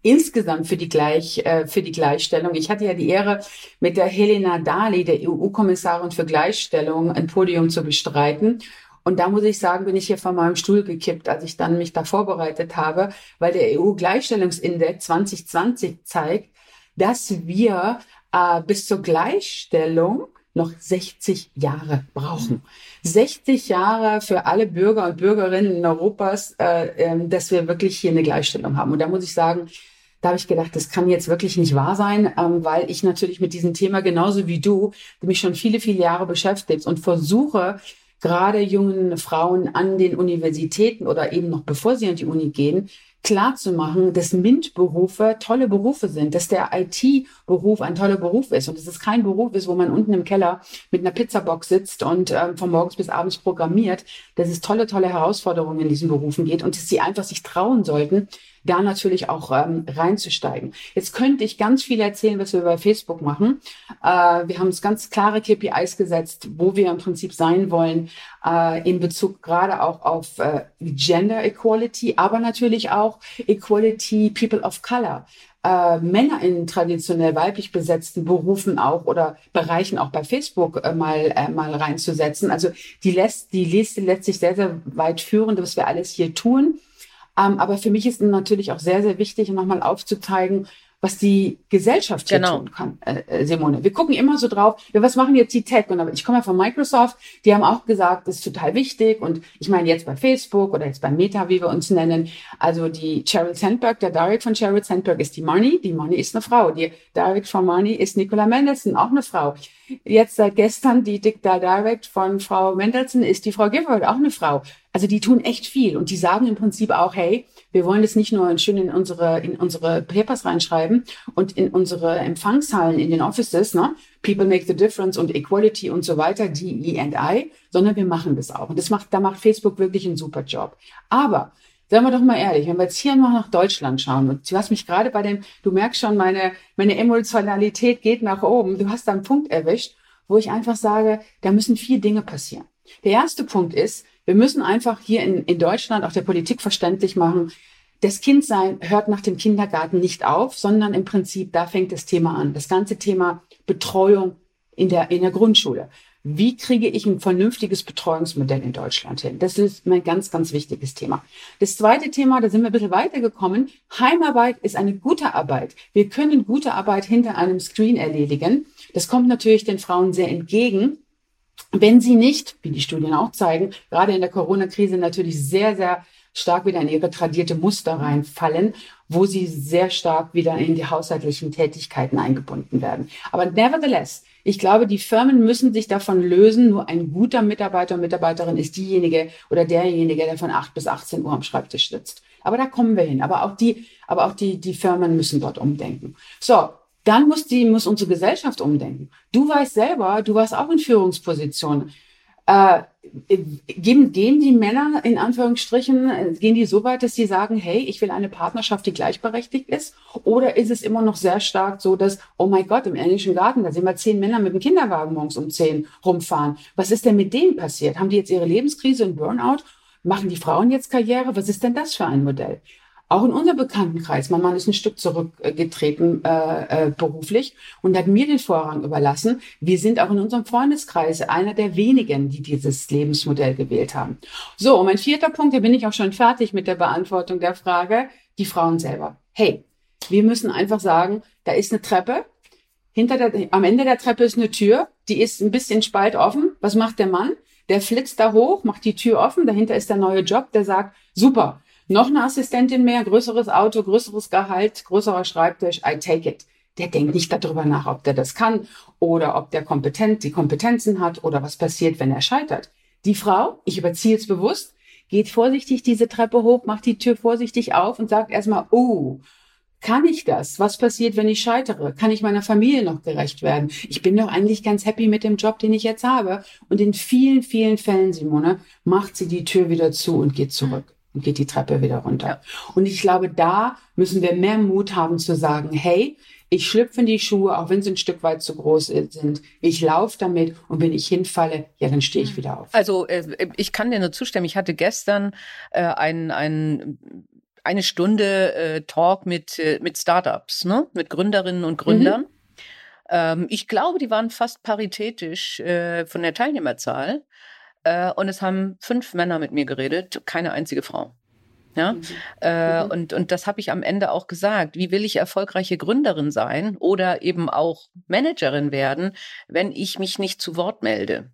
insgesamt für die, Gleich, äh, für die Gleichstellung. Ich hatte ja die Ehre, mit der Helena Dali, der EU-Kommissarin für Gleichstellung, ein Podium zu bestreiten. Und da muss ich sagen, bin ich hier von meinem Stuhl gekippt, als ich dann mich da vorbereitet habe, weil der EU-Gleichstellungsindex 2020 zeigt, dass wir äh, bis zur Gleichstellung noch 60 Jahre brauchen. 60 Jahre für alle Bürger und Bürgerinnen in Europas, äh, äh, dass wir wirklich hier eine Gleichstellung haben. Und da muss ich sagen, da habe ich gedacht, das kann jetzt wirklich nicht wahr sein, ähm, weil ich natürlich mit diesem Thema genauso wie du mich schon viele, viele Jahre beschäftigt und versuche, gerade jungen Frauen an den Universitäten oder eben noch bevor sie an die Uni gehen, klar zu machen, dass MINT-Berufe tolle Berufe sind, dass der IT-Beruf ein toller Beruf ist und dass es kein Beruf ist, wo man unten im Keller mit einer Pizzabox sitzt und ähm, von morgens bis abends programmiert, dass es tolle, tolle Herausforderungen in diesen Berufen geht und dass sie einfach sich trauen sollten, da natürlich auch ähm, reinzusteigen. Jetzt könnte ich ganz viel erzählen, was wir bei Facebook machen. Äh, wir haben uns ganz klare KPIs gesetzt, wo wir im Prinzip sein wollen, äh, in Bezug gerade auch auf äh, Gender Equality, aber natürlich auch Equality People of Color. Äh, Männer in traditionell weiblich besetzten Berufen auch oder Bereichen auch bei Facebook äh, mal äh, mal reinzusetzen. Also die lässt die Liste letztlich sehr sehr weit führen, was wir alles hier tun. Ähm, aber für mich ist natürlich auch sehr, sehr wichtig, nochmal aufzuzeigen, was die Gesellschaft hier Genau. tun kann, äh, äh, Simone. Wir gucken immer so drauf, ja, was machen jetzt die Tech? Und ich komme ja von Microsoft, die haben auch gesagt, das ist total wichtig. Und ich meine jetzt bei Facebook oder jetzt bei Meta, wie wir uns nennen, also die Sheryl Sandberg, der Direct von Sheryl Sandberg ist die Money, die Money ist eine Frau. Die Direct von Money ist Nicola Mendelssohn, auch eine Frau. Jetzt seit gestern die Dick der Direct von Frau Mendelssohn ist die Frau Gifford, auch eine Frau. Also die tun echt viel und die sagen im Prinzip auch, hey, wir wollen das nicht nur schön in unsere, in unsere Papers reinschreiben und in unsere Empfangshallen in den Offices, ne? People make the difference und Equality und so weiter, DE&I, sondern wir machen das auch. Und das macht, da macht Facebook wirklich einen super Job. Aber Seien wir doch mal ehrlich, wenn wir jetzt hier mal nach Deutschland schauen und du hast mich gerade bei dem, du merkst schon, meine, meine Emotionalität geht nach oben. Du hast da einen Punkt erwischt, wo ich einfach sage, da müssen vier Dinge passieren. Der erste Punkt ist, wir müssen einfach hier in, in Deutschland auch der Politik verständlich machen, das Kindsein hört nach dem Kindergarten nicht auf, sondern im Prinzip, da fängt das Thema an. Das ganze Thema Betreuung in der, in der Grundschule. Wie kriege ich ein vernünftiges Betreuungsmodell in Deutschland hin? Das ist mein ganz, ganz wichtiges Thema. Das zweite Thema, da sind wir ein bisschen weitergekommen. Heimarbeit ist eine gute Arbeit. Wir können gute Arbeit hinter einem Screen erledigen. Das kommt natürlich den Frauen sehr entgegen. Wenn sie nicht, wie die Studien auch zeigen, gerade in der Corona-Krise natürlich sehr, sehr stark wieder in ihre tradierte Muster reinfallen, wo sie sehr stark wieder in die haushaltlichen Tätigkeiten eingebunden werden. Aber nevertheless, ich glaube, die Firmen müssen sich davon lösen, nur ein guter Mitarbeiter und Mitarbeiterin ist diejenige oder derjenige, der von 8 bis 18 Uhr am Schreibtisch sitzt. Aber da kommen wir hin. Aber auch die, aber auch die, die Firmen müssen dort umdenken. So. Dann muss die, muss unsere Gesellschaft umdenken. Du weißt selber, du warst auch in Führungspositionen. Äh, gehen, gehen die Männer in Anführungsstrichen, gehen die so weit, dass sie sagen, hey, ich will eine Partnerschaft, die gleichberechtigt ist? Oder ist es immer noch sehr stark so, dass, oh mein Gott, im englischen Garten, da sehen wir zehn Männer mit dem Kinderwagen morgens um zehn rumfahren. Was ist denn mit denen passiert? Haben die jetzt ihre Lebenskrise und Burnout? Machen die Frauen jetzt Karriere? Was ist denn das für ein Modell? Auch in unserem Bekanntenkreis, mein Mann ist ein Stück zurückgetreten äh, äh, beruflich und hat mir den Vorrang überlassen. Wir sind auch in unserem Freundeskreis einer der wenigen, die dieses Lebensmodell gewählt haben. So, und mein vierter Punkt, da bin ich auch schon fertig mit der Beantwortung der Frage, die Frauen selber. Hey, wir müssen einfach sagen, da ist eine Treppe, hinter der, am Ende der Treppe ist eine Tür, die ist ein bisschen spalt offen. Was macht der Mann? Der flitzt da hoch, macht die Tür offen, dahinter ist der neue Job, der sagt, super, noch eine Assistentin mehr, größeres Auto, größeres Gehalt, größerer Schreibtisch, I take it. Der denkt nicht darüber nach, ob der das kann oder ob der kompetent, die Kompetenzen hat oder was passiert, wenn er scheitert. Die Frau, ich überziehe es bewusst, geht vorsichtig diese Treppe hoch, macht die Tür vorsichtig auf und sagt erstmal, oh, kann ich das? Was passiert, wenn ich scheitere? Kann ich meiner Familie noch gerecht werden? Ich bin doch eigentlich ganz happy mit dem Job, den ich jetzt habe. Und in vielen, vielen Fällen, Simone, macht sie die Tür wieder zu und geht zurück und geht die Treppe wieder runter. Ja. Und ich glaube, da müssen wir mehr Mut haben zu sagen, hey, ich schlüpfe in die Schuhe, auch wenn sie ein Stück weit zu groß sind. Ich laufe damit und wenn ich hinfalle, ja, dann stehe ich wieder auf. Also äh, ich kann dir nur zustimmen. Ich hatte gestern äh, ein, ein, eine Stunde äh, Talk mit, äh, mit Startups, ne? mit Gründerinnen und Gründern. Ähm, ich glaube, die waren fast paritätisch äh, von der Teilnehmerzahl. Äh, und es haben fünf Männer mit mir geredet, keine einzige Frau. Ja, äh, Mhm. und, und das habe ich am Ende auch gesagt. Wie will ich erfolgreiche Gründerin sein oder eben auch Managerin werden, wenn ich mich nicht zu Wort melde?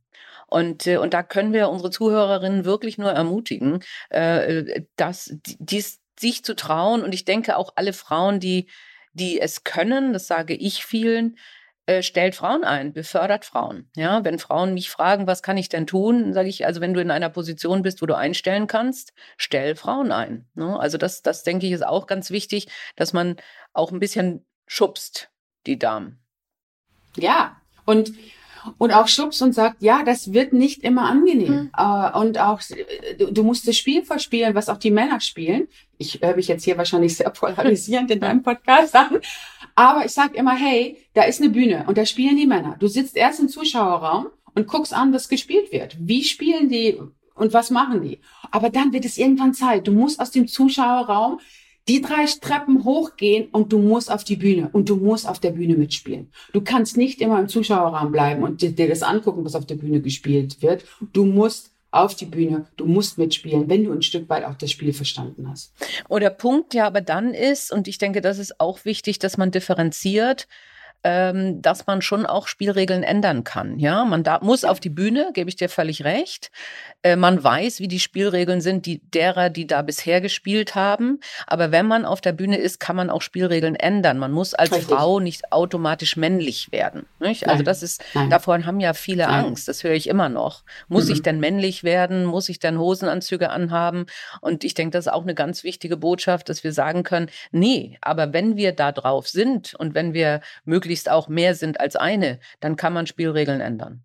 Und, äh, und da können wir unsere Zuhörerinnen wirklich nur ermutigen, äh, dass dies sich zu trauen. Und ich denke auch alle Frauen, die, die es können, das sage ich vielen, äh, stellt Frauen ein, befördert Frauen. Ja, wenn Frauen mich fragen, was kann ich denn tun, sage ich, also wenn du in einer Position bist, wo du einstellen kannst, stell Frauen ein. Ne? Also das, das denke ich ist auch ganz wichtig, dass man auch ein bisschen schubst, die Damen. Ja, und, und auch schubst und sagt, ja, das wird nicht immer angenehm. Mhm. Äh, und auch, du, du musst das Spiel verspielen, was auch die Männer spielen. Ich höre mich jetzt hier wahrscheinlich sehr polarisierend in deinem Podcast an. Aber ich sag immer, hey, da ist eine Bühne und da spielen die Männer. Du sitzt erst im Zuschauerraum und guckst an, was gespielt wird. Wie spielen die und was machen die? Aber dann wird es irgendwann Zeit. Du musst aus dem Zuschauerraum die drei Treppen hochgehen und du musst auf die Bühne und du musst auf der Bühne mitspielen. Du kannst nicht immer im Zuschauerraum bleiben und dir, das angucken, was auf der Bühne gespielt wird. Du musst auf die Bühne, du musst mitspielen, wenn du ein Stück weit auch das Spiel verstanden hast. Oder Punkt ja aber dann ist, und ich denke, das ist auch wichtig, dass man differenziert, ähm, dass man schon auch Spielregeln ändern kann. Ja, man da, muss auf die Bühne, gebe ich dir völlig recht. Äh, man weiß, wie die Spielregeln sind, die derer, die da bisher gespielt haben. Aber wenn man auf der Bühne ist, kann man auch Spielregeln ändern. Man muss als Richtig. Frau nicht automatisch männlich werden. Nicht? Also das ist, Nein. davon haben ja viele Nein. Angst. Das höre ich immer noch. Muss mhm. ich denn männlich werden? Muss ich denn Hosenanzüge anhaben? Und ich denke, das ist auch eine ganz wichtige Botschaft, dass wir sagen können, nee, aber wenn wir da drauf sind und wenn wir möglichst auch mehr sind als eine, dann kann man Spielregeln ändern.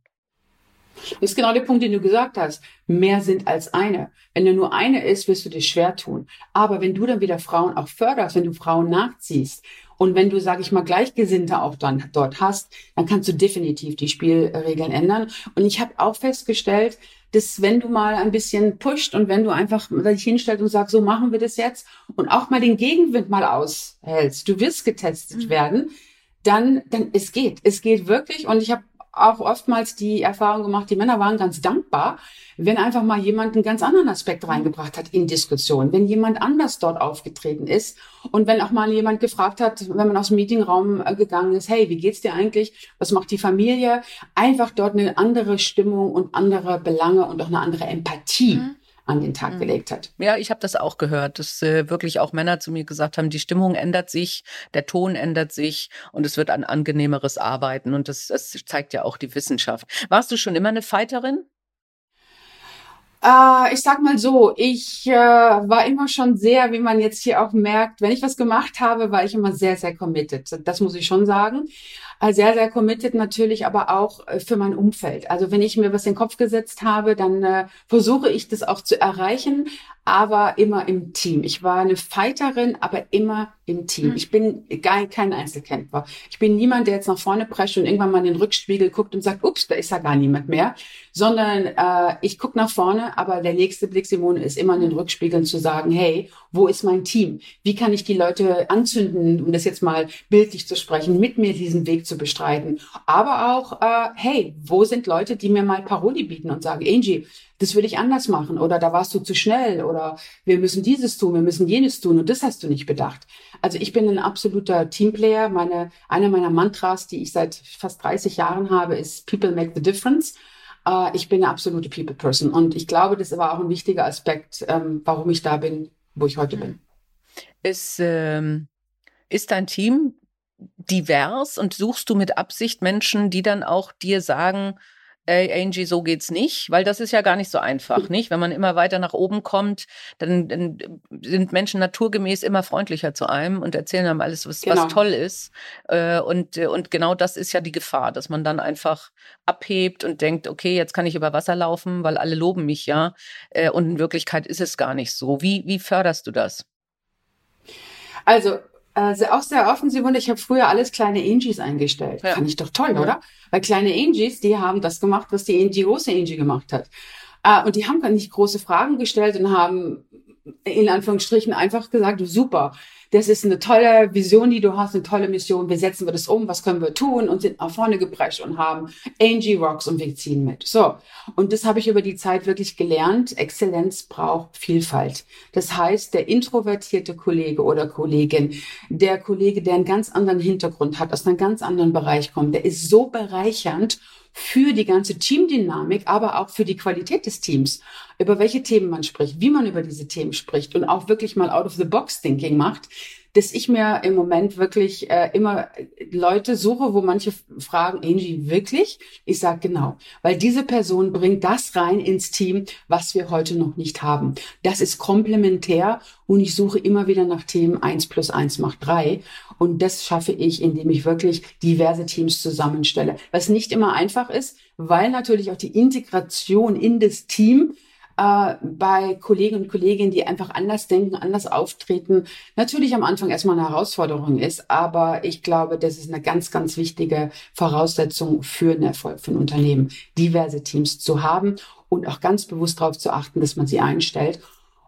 Das ist genau der Punkt, den du gesagt hast. Mehr sind als eine. Wenn du nur eine ist, wirst du dir schwer tun. Aber wenn du dann wieder Frauen auch förderst, wenn du Frauen nachziehst und wenn du, sag ich mal, Gleichgesinnte auch dann dort hast, dann kannst du definitiv die Spielregeln ändern. Und ich habe auch festgestellt, dass wenn du mal ein bisschen pusht und wenn du einfach dich hinstellst und sagst, so machen wir das jetzt und auch mal den Gegenwind mal aushältst, du wirst getestet mhm. werden, dann, dann es geht. Es geht wirklich. Und ich habe auch oftmals die Erfahrung gemacht, die Männer waren ganz dankbar, wenn einfach mal jemand einen ganz anderen Aspekt reingebracht hat in Diskussion, wenn jemand anders dort aufgetreten ist und wenn auch mal jemand gefragt hat, wenn man aus dem Meetingraum äh, gegangen ist, hey, wie geht's dir eigentlich? Was macht die Familie? Einfach dort eine andere Stimmung und andere Belange und auch eine andere Empathie. Mhm an den Tag mhm. gelegt hat. Ja, ich habe das auch gehört, dass äh, wirklich auch Männer zu mir gesagt haben, die Stimmung ändert sich, der Ton ändert sich und es wird ein angenehmeres Arbeiten und das, das zeigt ja auch die Wissenschaft. Warst du schon immer eine Fighterin? Äh, ich sag mal so, ich äh, war immer schon sehr, wie man jetzt hier auch merkt, wenn ich was gemacht habe, war ich immer sehr, sehr committed. Das muss ich schon sagen. Äh, sehr, sehr committed natürlich, aber auch äh, für mein Umfeld. Also wenn ich mir was in den Kopf gesetzt habe, dann äh, versuche ich das auch zu erreichen, aber immer im Team. Ich war eine Fighterin, aber immer im Team. Mhm. Ich bin gar kein Einzelkämpfer. Ich bin niemand, der jetzt nach vorne prescht und irgendwann mal in den Rückspiegel guckt und sagt, ups, da ist ja gar niemand mehr, sondern äh, ich gucke nach vorne, aber der nächste Blick, Simone, ist immer in den Rückspiegeln zu sagen, hey, wo ist mein Team? Wie kann ich die Leute anzünden, um das jetzt mal bildlich zu sprechen, mit mir diesen Weg zu bestreiten? Aber auch, äh, hey, wo sind Leute, die mir mal Paroli bieten und sagen, Angie, das würde ich anders machen oder da warst du zu schnell oder wir müssen dieses tun, wir müssen jenes tun und das hast du nicht bedacht. Also ich bin ein absoluter Teamplayer. Meine, eine meiner Mantras, die ich seit fast 30 Jahren habe, ist People make the difference. Uh, ich bin eine absolute People Person und ich glaube, das war auch ein wichtiger Aspekt, ähm, warum ich da bin, wo ich heute bin. Ist, ähm, ist dein Team divers und suchst du mit Absicht Menschen, die dann auch dir sagen, ey Angie, so geht's nicht, weil das ist ja gar nicht so einfach, nicht? Wenn man immer weiter nach oben kommt, dann, dann sind Menschen naturgemäß immer freundlicher zu einem und erzählen einem alles, was, genau. was toll ist. Äh, und, und genau das ist ja die Gefahr, dass man dann einfach abhebt und denkt, okay, jetzt kann ich über Wasser laufen, weil alle loben mich ja. Äh, und in Wirklichkeit ist es gar nicht so. Wie, wie förderst du das? Also also auch sehr offensiv und ich habe früher alles kleine Angies eingestellt. Ja. Fand ich doch toll, ja. oder? Weil kleine Angies, die haben das gemacht, was die, die große Angie gemacht hat. Uh, und die haben gar nicht große Fragen gestellt und haben in Anführungsstrichen einfach gesagt, super, das ist eine tolle Vision, die du hast, eine tolle Mission. Wie setzen wir das um? Was können wir tun? Und sind nach vorne geprescht und haben Angie Rocks und wir ziehen mit. So. Und das habe ich über die Zeit wirklich gelernt. Exzellenz braucht Vielfalt. Das heißt, der introvertierte Kollege oder Kollegin, der Kollege, der einen ganz anderen Hintergrund hat, aus einem ganz anderen Bereich kommt, der ist so bereichernd für die ganze Teamdynamik, aber auch für die Qualität des Teams, über welche Themen man spricht, wie man über diese Themen spricht und auch wirklich mal out of the box thinking macht, dass ich mir im Moment wirklich äh, immer Leute suche, wo manche fragen, Angie, wirklich? Ich sage genau, weil diese Person bringt das rein ins Team, was wir heute noch nicht haben. Das ist komplementär und ich suche immer wieder nach Themen eins plus eins macht drei und das schaffe ich, indem ich wirklich diverse Teams zusammenstelle, was nicht immer einfach ist, weil natürlich auch die Integration in das Team äh, bei Kollegen und Kolleginnen, die einfach anders denken, anders auftreten, natürlich am Anfang erstmal eine Herausforderung ist. Aber ich glaube, das ist eine ganz, ganz wichtige Voraussetzung für einen Erfolg von Unternehmen, diverse Teams zu haben und auch ganz bewusst darauf zu achten, dass man sie einstellt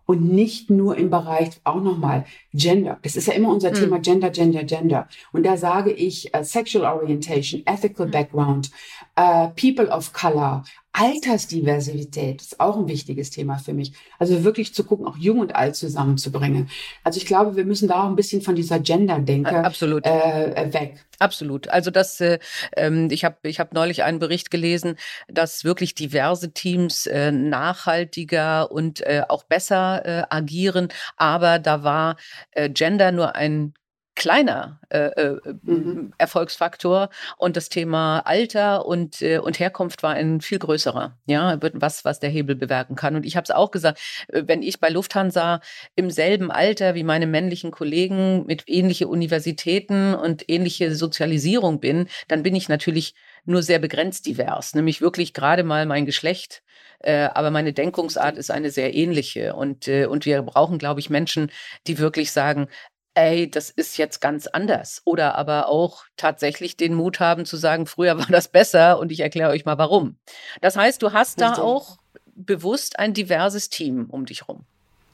und nicht nur im Bereich auch nochmal Gender. Das ist ja immer unser mhm. Thema Gender, Gender, Gender. Und da sage ich uh, Sexual Orientation, Ethical mhm. Background, äh, People of Color, Altersdiversität ist auch ein wichtiges Thema für mich. Also wirklich zu gucken, auch jung und alt zusammenzubringen. Also ich glaube, wir müssen da auch ein bisschen von dieser Gender-Denke Absolut. Äh, weg. Absolut. Also das, äh, ähm, ich habe ich hab neulich einen Bericht gelesen, dass wirklich diverse Teams äh, nachhaltiger und äh, auch besser äh, agieren, aber da war äh, Gender nur ein kleiner äh, äh, mhm. Erfolgsfaktor und das Thema Alter und, äh, und Herkunft war ein viel größerer, ja, was, was der Hebel bewirken kann. Und ich habe es auch gesagt, äh, wenn ich bei Lufthansa im selben Alter wie meine männlichen Kollegen mit ähnliche Universitäten und ähnliche Sozialisierung bin, dann bin ich natürlich nur sehr begrenzt divers, nämlich wirklich gerade mal mein Geschlecht. Äh, aber meine Denkungsart ist eine sehr ähnliche. Und, äh, und wir brauchen, glaube ich, Menschen, die wirklich sagen, ey, das ist jetzt ganz anders. Oder aber auch tatsächlich den Mut haben zu sagen, früher war das besser und ich erkläre euch mal warum. Das heißt, du hast Richtig. da auch bewusst ein diverses Team um dich rum.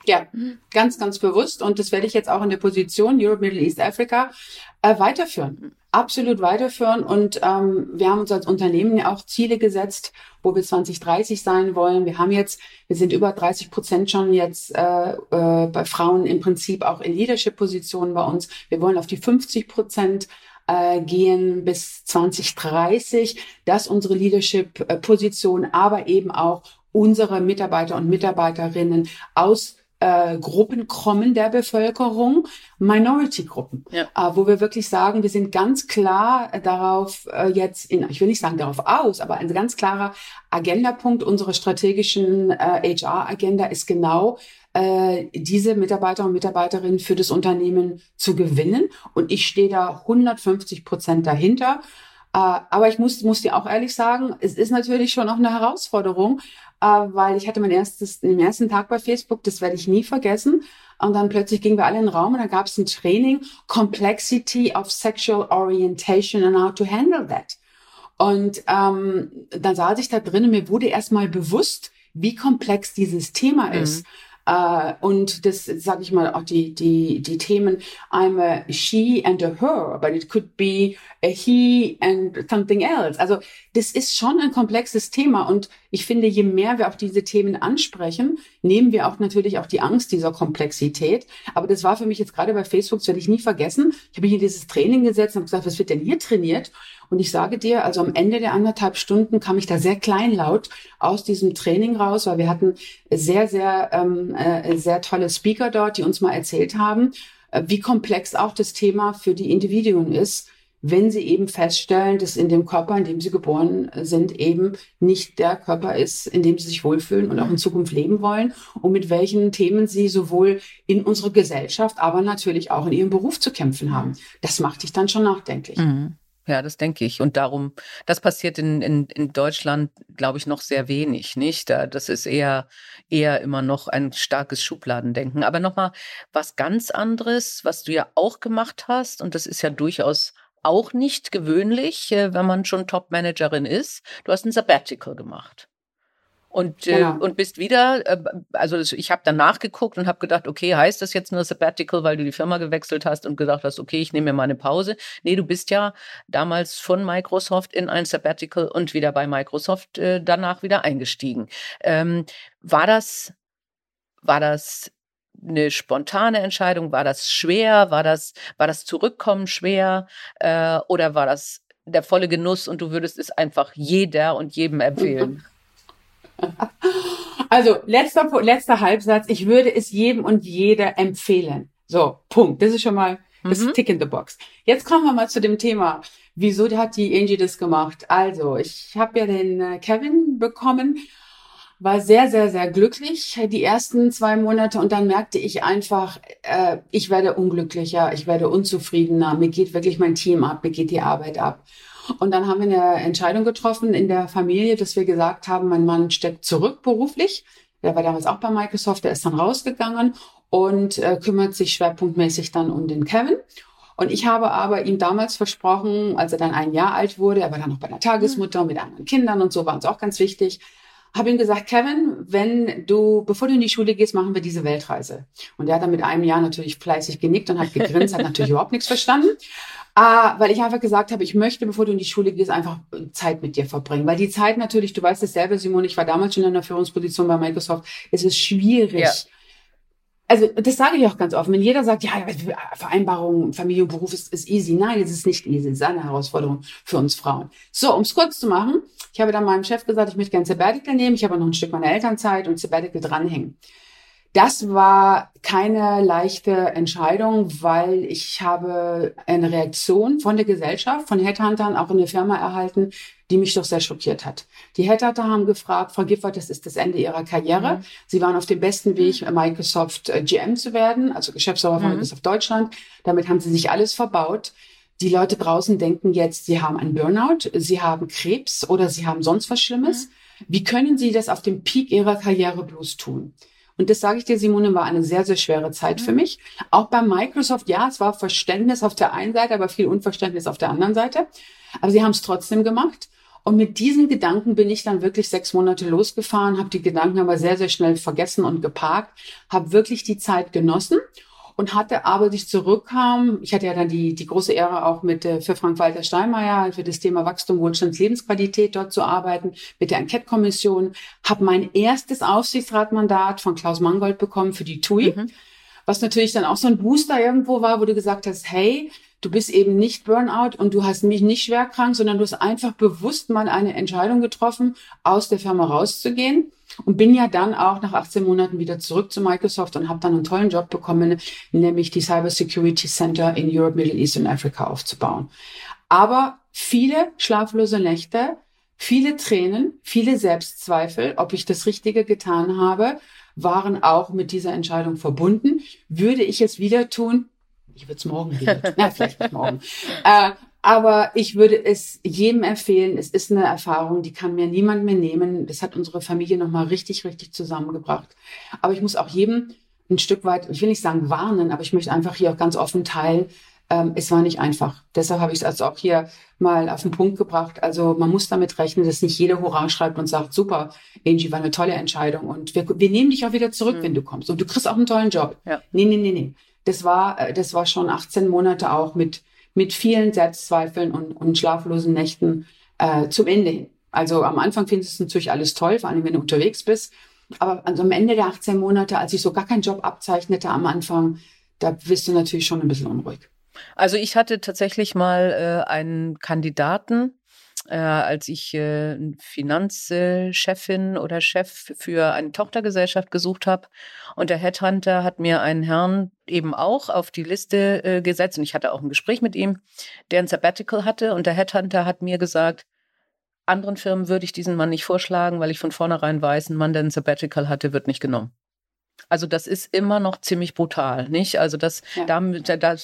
Ja, ganz, ganz bewusst. Und das werde ich jetzt auch in der Position Europe, Middle East, Africa äh, weiterführen. Absolut weiterführen. Und ähm, wir haben uns als Unternehmen ja auch Ziele gesetzt, wo wir 2030 sein wollen. Wir haben jetzt, wir sind über 30 Prozent schon jetzt äh, äh, bei Frauen im Prinzip auch in Leadership-Positionen bei uns. Wir wollen auf die 50 Prozent äh, gehen bis 2030, dass unsere Leadership-Position, aber eben auch unsere Mitarbeiter und Mitarbeiterinnen aus äh, Gruppen kommen der Bevölkerung, Minority-Gruppen, ja. äh, wo wir wirklich sagen, wir sind ganz klar darauf äh, jetzt, in, ich will nicht sagen darauf aus, aber ein ganz klarer Agendapunkt unserer strategischen äh, HR-Agenda ist genau, äh, diese Mitarbeiter und Mitarbeiterinnen für das Unternehmen zu gewinnen. Und ich stehe da 150 Prozent dahinter. Äh, aber ich muss, muss dir auch ehrlich sagen, es ist natürlich schon auch eine Herausforderung, äh, weil ich hatte mein erstes, den ersten Tag bei Facebook, das werde ich nie vergessen. Und dann plötzlich gingen wir alle in den Raum und da gab es ein Training, Complexity of Sexual Orientation and how to handle that. Und ähm, dann saß ich da drin und mir wurde erstmal bewusst, wie komplex dieses Thema ist. Mhm. Uh, und das, sage ich mal, auch die, die, die Themen, I'm a she and a her, but it could be a he and something else. Also das ist schon ein komplexes Thema und ich finde, je mehr wir auf diese Themen ansprechen, nehmen wir auch natürlich auch die Angst dieser Komplexität. Aber das war für mich jetzt gerade bei Facebook, das werde ich nie vergessen. Ich habe in dieses Training gesetzt und habe gesagt, was wird denn hier trainiert? Und ich sage dir, also am Ende der anderthalb Stunden kam ich da sehr kleinlaut aus diesem Training raus, weil wir hatten sehr, sehr, ähm, äh, sehr tolle Speaker dort, die uns mal erzählt haben, äh, wie komplex auch das Thema für die Individuen ist, wenn sie eben feststellen, dass in dem Körper, in dem sie geboren sind, eben nicht der Körper ist, in dem sie sich wohlfühlen und auch in Zukunft leben wollen und mit welchen Themen sie sowohl in unserer Gesellschaft, aber natürlich auch in ihrem Beruf zu kämpfen haben. Das macht dich dann schon nachdenklich. Mhm. Ja, das denke ich. Und darum, das passiert in, in, in Deutschland, glaube ich, noch sehr wenig, nicht? Das ist eher, eher immer noch ein starkes Schubladendenken. Aber nochmal was ganz anderes, was du ja auch gemacht hast, und das ist ja durchaus auch nicht gewöhnlich, äh, wenn man schon Top-Managerin ist. Du hast ein Sabbatical gemacht. Und, äh, ja. und bist wieder, äh, also ich habe dann nachgeguckt und habe gedacht, okay, heißt das jetzt nur Sabbatical, weil du die Firma gewechselt hast und gedacht hast, okay, ich nehme mir mal eine Pause. Nee, du bist ja damals von Microsoft in ein Sabbatical und wieder bei Microsoft äh, danach wieder eingestiegen. Ähm, war das, war das eine spontane Entscheidung? War das schwer? War das, war das Zurückkommen schwer? Äh, oder war das der volle Genuss und du würdest es einfach jeder und jedem empfehlen? Also, letzter, letzter Halbsatz. Ich würde es jedem und jeder empfehlen. So, Punkt. Das ist schon mal das mhm. Tick in the Box. Jetzt kommen wir mal zu dem Thema. Wieso hat die Angie das gemacht? Also, ich habe ja den äh, Kevin bekommen, war sehr, sehr, sehr glücklich die ersten zwei Monate und dann merkte ich einfach, äh, ich werde unglücklicher, ich werde unzufriedener, mir geht wirklich mein Team ab, mir geht die Arbeit ab. Und dann haben wir eine Entscheidung getroffen in der Familie, dass wir gesagt haben, mein Mann steckt zurück beruflich. Der war damals auch bei Microsoft, der ist dann rausgegangen und äh, kümmert sich schwerpunktmäßig dann um den Kevin. Und ich habe aber ihm damals versprochen, als er dann ein Jahr alt wurde, er war dann noch bei der Tagesmutter mit anderen Kindern und so war uns auch ganz wichtig, habe ihm gesagt, Kevin, wenn du, bevor du in die Schule gehst, machen wir diese Weltreise. Und er hat dann mit einem Jahr natürlich fleißig genickt und hat gegrinst, hat natürlich überhaupt nichts verstanden. Ah, weil ich einfach gesagt habe, ich möchte, bevor du in die Schule gehst, einfach Zeit mit dir verbringen. Weil die Zeit natürlich, du weißt es selber, Simon, ich war damals schon in einer Führungsposition bei Microsoft, es ist schwierig. Ja. Also das sage ich auch ganz offen. Wenn jeder sagt, ja, Vereinbarung, Familie und Beruf ist, ist easy. Nein, es ist nicht easy. Es ist eine Herausforderung für uns Frauen. So, um es kurz zu machen, ich habe dann meinem Chef gesagt, ich möchte gerne Sabbatical nehmen. Ich habe noch ein Stück meiner Elternzeit und Sabbatical dranhängen. Das war keine leichte Entscheidung, weil ich habe eine Reaktion von der Gesellschaft, von Headhuntern, auch in der Firma erhalten, die mich doch sehr schockiert hat. Die Headhunter haben gefragt, Frau Gifford, das ist das Ende Ihrer Karriere. Mhm. Sie waren auf dem besten Weg, Microsoft äh, GM zu werden, also Geschäftsführer von mhm. Microsoft Deutschland. Damit haben Sie sich alles verbaut. Die Leute draußen denken jetzt, sie haben einen Burnout, sie haben Krebs oder sie haben sonst was Schlimmes. Mhm. Wie können Sie das auf dem Peak Ihrer Karriere bloß tun? Und das sage ich dir, Simone, war eine sehr, sehr schwere Zeit mhm. für mich. Auch bei Microsoft, ja, es war Verständnis auf der einen Seite, aber viel Unverständnis auf der anderen Seite. Aber sie haben es trotzdem gemacht. Und mit diesen Gedanken bin ich dann wirklich sechs Monate losgefahren, habe die Gedanken aber sehr, sehr schnell vergessen und geparkt, habe wirklich die Zeit genossen und hatte aber, als ich zurückkam, ich hatte ja dann die, die große Ehre auch mit äh, für Frank-Walter Steinmeier für das Thema Wachstum, Wohlstand, Lebensqualität dort zu arbeiten, mit der Enquete-Kommission, habe mein erstes Aufsichtsratmandat von Klaus Mangold bekommen für die TUI, mhm. was natürlich dann auch so ein Booster irgendwo war, wo du gesagt hast, hey, du bist eben nicht Burnout und du hast mich nicht schwer krank, sondern du hast einfach bewusst mal eine Entscheidung getroffen, aus der Firma rauszugehen und bin ja dann auch nach 18 Monaten wieder zurück zu Microsoft und habe dann einen tollen Job bekommen, nämlich die Cyber Security Center in Europe, Middle East und Africa aufzubauen. Aber viele schlaflose Nächte, viele Tränen, viele Selbstzweifel, ob ich das Richtige getan habe, waren auch mit dieser Entscheidung verbunden. Würde ich es wieder tun? Ich würde es morgen wieder tun. Ja, vielleicht nicht morgen. Äh, aber ich würde es jedem empfehlen. Es ist eine Erfahrung, die kann mir niemand mehr nehmen. Das hat unsere Familie nochmal richtig, richtig zusammengebracht. Aber ich muss auch jedem ein Stück weit, ich will nicht sagen warnen, aber ich möchte einfach hier auch ganz offen teilen. Ähm, es war nicht einfach. Deshalb habe ich es also auch hier mal auf den Punkt gebracht. Also man muss damit rechnen, dass nicht jeder Hurra schreibt und sagt, super, Angie, war eine tolle Entscheidung und wir, wir nehmen dich auch wieder zurück, mhm. wenn du kommst. Und du kriegst auch einen tollen Job. Ja. Nee, nee, nee, nee. Das war, äh, das war schon 18 Monate auch mit mit vielen Selbstzweifeln und, und schlaflosen Nächten äh, zum Ende hin. Also am Anfang findest du natürlich alles toll, vor allem wenn du unterwegs bist. Aber also am Ende der 18 Monate, als ich so gar keinen Job abzeichnete am Anfang, da bist du natürlich schon ein bisschen unruhig. Also ich hatte tatsächlich mal äh, einen Kandidaten, äh, als ich äh, Finanzchefin oder Chef für eine Tochtergesellschaft gesucht habe. Und der Headhunter hat mir einen Herrn eben auch auf die Liste äh, gesetzt. Und ich hatte auch ein Gespräch mit ihm, der ein Sabbatical hatte. Und der Headhunter hat mir gesagt, anderen Firmen würde ich diesen Mann nicht vorschlagen, weil ich von vornherein weiß, ein Mann, der ein Sabbatical hatte, wird nicht genommen. Also das ist immer noch ziemlich brutal, nicht? Also das, ja. da, da,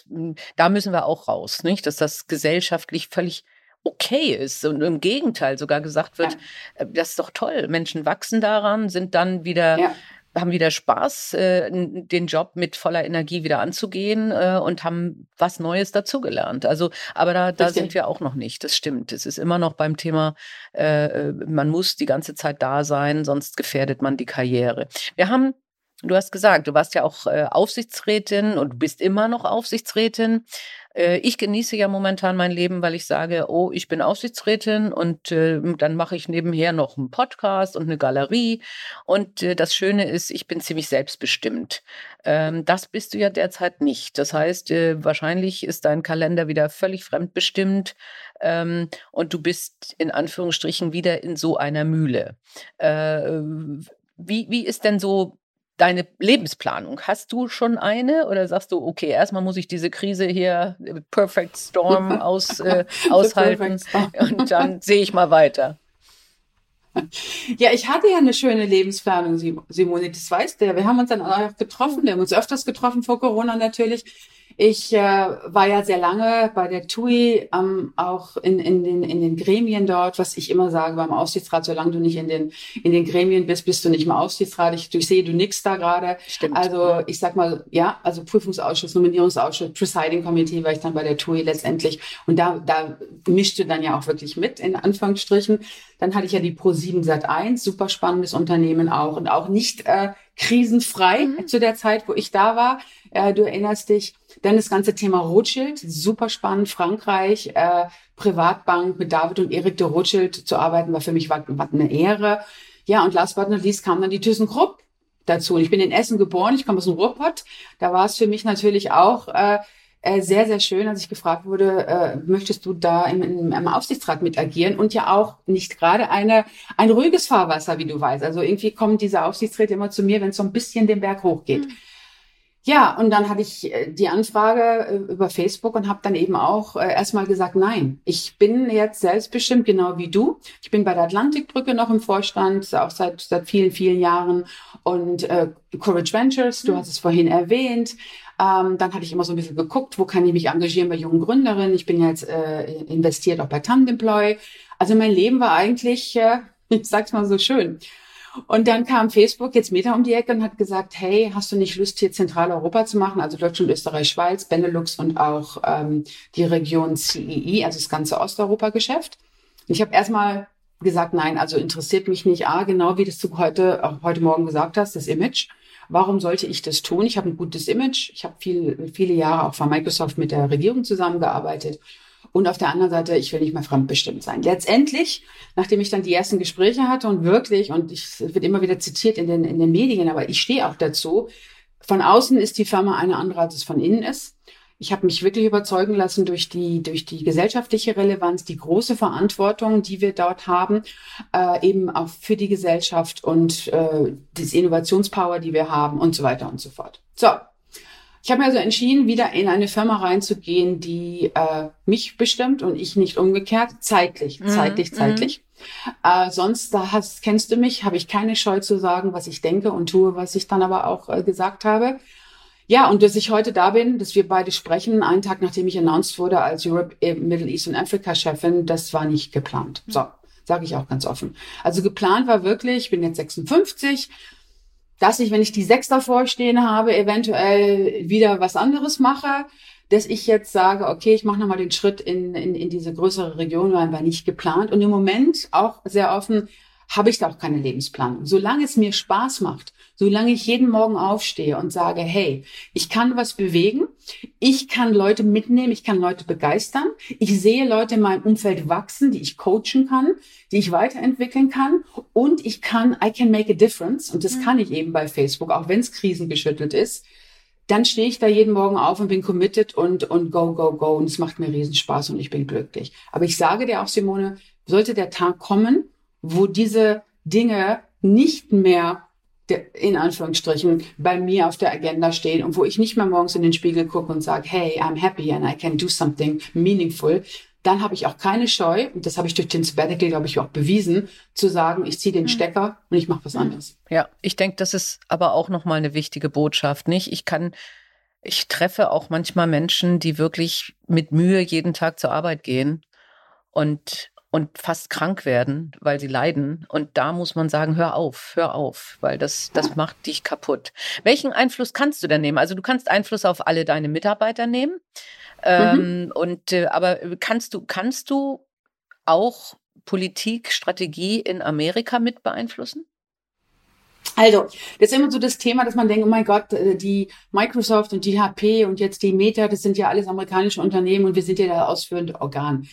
da müssen wir auch raus, nicht? Dass das gesellschaftlich völlig okay ist und im Gegenteil sogar gesagt wird, ja. Äh, das ist doch toll. Menschen wachsen daran, sind dann wieder ja. haben wieder Spaß, äh, den Job mit voller Energie wieder anzugehen äh, und haben was Neues dazugelernt. Also, aber da, da sind wir auch noch nicht. Das stimmt. Es ist immer noch beim Thema, äh, man muss die ganze Zeit da sein, sonst gefährdet man die Karriere. Wir haben Du hast gesagt, du warst ja auch äh, Aufsichtsrätin und bist immer noch Aufsichtsrätin. Äh, ich genieße ja momentan mein Leben, weil ich sage, oh, ich bin Aufsichtsrätin und äh, dann mache ich nebenher noch einen Podcast und eine Galerie. Und äh, das Schöne ist, ich bin ziemlich selbstbestimmt. Ähm, das bist du ja derzeit nicht. Das heißt, äh, wahrscheinlich ist dein Kalender wieder völlig fremdbestimmt ähm, und du bist in Anführungsstrichen wieder in so einer Mühle. Äh, wie, wie ist denn so deine Lebensplanung? Hast du schon eine oder sagst du, okay, erstmal muss ich diese Krise hier, äh, Perfect Storm, aus, äh, aushalten und dann sehe ich mal weiter? Ja, ich hatte ja eine schöne Lebensplanung, Simone, das weißt du ja. Wir haben uns dann auch getroffen, wir haben uns öfters getroffen vor Corona natürlich. Ich äh, war ja sehr lange bei der TUI, ähm, auch in, in, den, in den Gremien dort, was ich immer sage beim Aufsichtsrat, solange du nicht in den, in den Gremien bist, bist du nicht im Aufsichtsrat. Ich, ich sehe, du nix da gerade. Also ich sag mal, ja, also Prüfungsausschuss, Nominierungsausschuss, Presiding Committee war ich dann bei der TUI letztendlich. Und da, da mischte dann ja auch wirklich mit, in Anführungsstrichen. Dann hatte ich ja die Pro7 Sat 1, super spannendes Unternehmen auch und auch nicht äh, krisenfrei mhm. zu der Zeit, wo ich da war. Äh, du erinnerst dich. Dann das ganze Thema Rothschild, super spannend. Frankreich, äh, Privatbank mit David und Erik de Rothschild zu arbeiten, war für mich war, war eine Ehre. Ja, und last but not least kam dann die ThyssenKrupp dazu. Und ich bin in Essen geboren, ich komme aus dem Ruhrpott. Da war es für mich natürlich auch äh, äh, sehr, sehr schön, als ich gefragt wurde, äh, möchtest du da im, im, im Aufsichtsrat mit agieren und ja auch nicht gerade eine, ein ruhiges Fahrwasser, wie du weißt. Also irgendwie kommen diese Aufsichtsräte immer zu mir, wenn es so ein bisschen den Berg hochgeht. Mhm. Ja, und dann hatte ich äh, die Anfrage äh, über Facebook und habe dann eben auch erstmal gesagt, nein, ich bin jetzt selbstbestimmt, genau wie du. Ich bin bei der Atlantikbrücke noch im Vorstand, auch seit, seit vielen, vielen Jahren. Und äh, Courage Ventures, du mhm. hast es vorhin erwähnt. Ähm, dann hatte ich immer so ein bisschen geguckt, wo kann ich mich engagieren bei jungen Gründerinnen. Ich bin jetzt äh, investiert auch bei Tandemploy. Also mein Leben war eigentlich, äh, ich sag's mal so schön. Und dann kam Facebook jetzt Meta um die Ecke und hat gesagt, hey, hast du nicht Lust, hier Zentraleuropa zu machen? Also Deutschland, Österreich, Schweiz, Benelux und auch ähm, die Region CEE, also das ganze Osteuropa-Geschäft. Ich habe erstmal gesagt, nein, also interessiert mich nicht. A, genau wie das du heute, auch heute Morgen gesagt hast, das Image. Warum sollte ich das tun? Ich habe ein gutes Image. Ich habe viel, viele Jahre auch von Microsoft mit der Regierung zusammengearbeitet. Und auf der anderen Seite, ich will nicht mehr fremdbestimmt sein. Letztendlich, nachdem ich dann die ersten Gespräche hatte und wirklich, und ich wird immer wieder zitiert in den, in den Medien, aber ich stehe auch dazu, von außen ist die Firma eine andere, als es von innen ist. Ich habe mich wirklich überzeugen lassen durch die, durch die gesellschaftliche Relevanz, die große Verantwortung, die wir dort haben, äh, eben auch für die Gesellschaft und äh, das Innovationspower, die wir haben und so weiter und so fort. So, ich habe mir also entschieden, wieder in eine Firma reinzugehen, die äh, mich bestimmt und ich nicht umgekehrt. Zeitlich, mhm. zeitlich, mhm. zeitlich. Äh, sonst, da hast, kennst du mich, habe ich keine Scheu zu sagen, was ich denke und tue, was ich dann aber auch äh, gesagt habe. Ja, und dass ich heute da bin, dass wir beide sprechen, einen Tag nachdem ich announced wurde als Europe, äh, Middle East und Africa Chefin, das war nicht geplant. So, sage ich auch ganz offen. Also geplant war wirklich, ich bin jetzt 56, dass ich, wenn ich die sechs davor stehen habe, eventuell wieder was anderes mache, dass ich jetzt sage, okay, ich mache nochmal den Schritt in, in, in diese größere Region, weil war nicht geplant. Und im Moment auch sehr offen, habe ich da auch keine Lebensplanung. Solange es mir Spaß macht, solange ich jeden Morgen aufstehe und sage, hey, ich kann was bewegen, ich kann Leute mitnehmen, ich kann Leute begeistern, ich sehe Leute in meinem Umfeld wachsen, die ich coachen kann, die ich weiterentwickeln kann und ich kann, I can make a difference und das mhm. kann ich eben bei Facebook, auch wenn es krisengeschüttelt ist, dann stehe ich da jeden Morgen auf und bin committed und, und go, go, go und es macht mir riesen Spaß und ich bin glücklich. Aber ich sage dir auch, Simone, sollte der Tag kommen, wo diese Dinge nicht mehr in Anführungsstrichen bei mir auf der Agenda stehen und wo ich nicht mehr morgens in den Spiegel gucke und sage, hey, I'm happy and I can do something meaningful, dann habe ich auch keine Scheu, und das habe ich durch den Sabbatical, glaube ich, auch bewiesen, zu sagen, ich ziehe den hm. Stecker und ich mache was hm. anderes. Ja, ich denke, das ist aber auch nochmal eine wichtige Botschaft, nicht? Ich kann, ich treffe auch manchmal Menschen, die wirklich mit Mühe jeden Tag zur Arbeit gehen und und fast krank werden, weil sie leiden. Und da muss man sagen, hör auf, hör auf, weil das, das macht dich kaputt. Welchen Einfluss kannst du denn nehmen? Also du kannst Einfluss auf alle deine Mitarbeiter nehmen. Ähm, mhm. und äh, aber kannst du, kannst du auch Politik, Strategie in Amerika mit beeinflussen? Also, das ist immer so das Thema, dass man denkt, oh mein Gott, äh, die Microsoft und die HP und jetzt die Meta, das sind ja alles amerikanische Unternehmen und wir sind ja das ausführende Organ.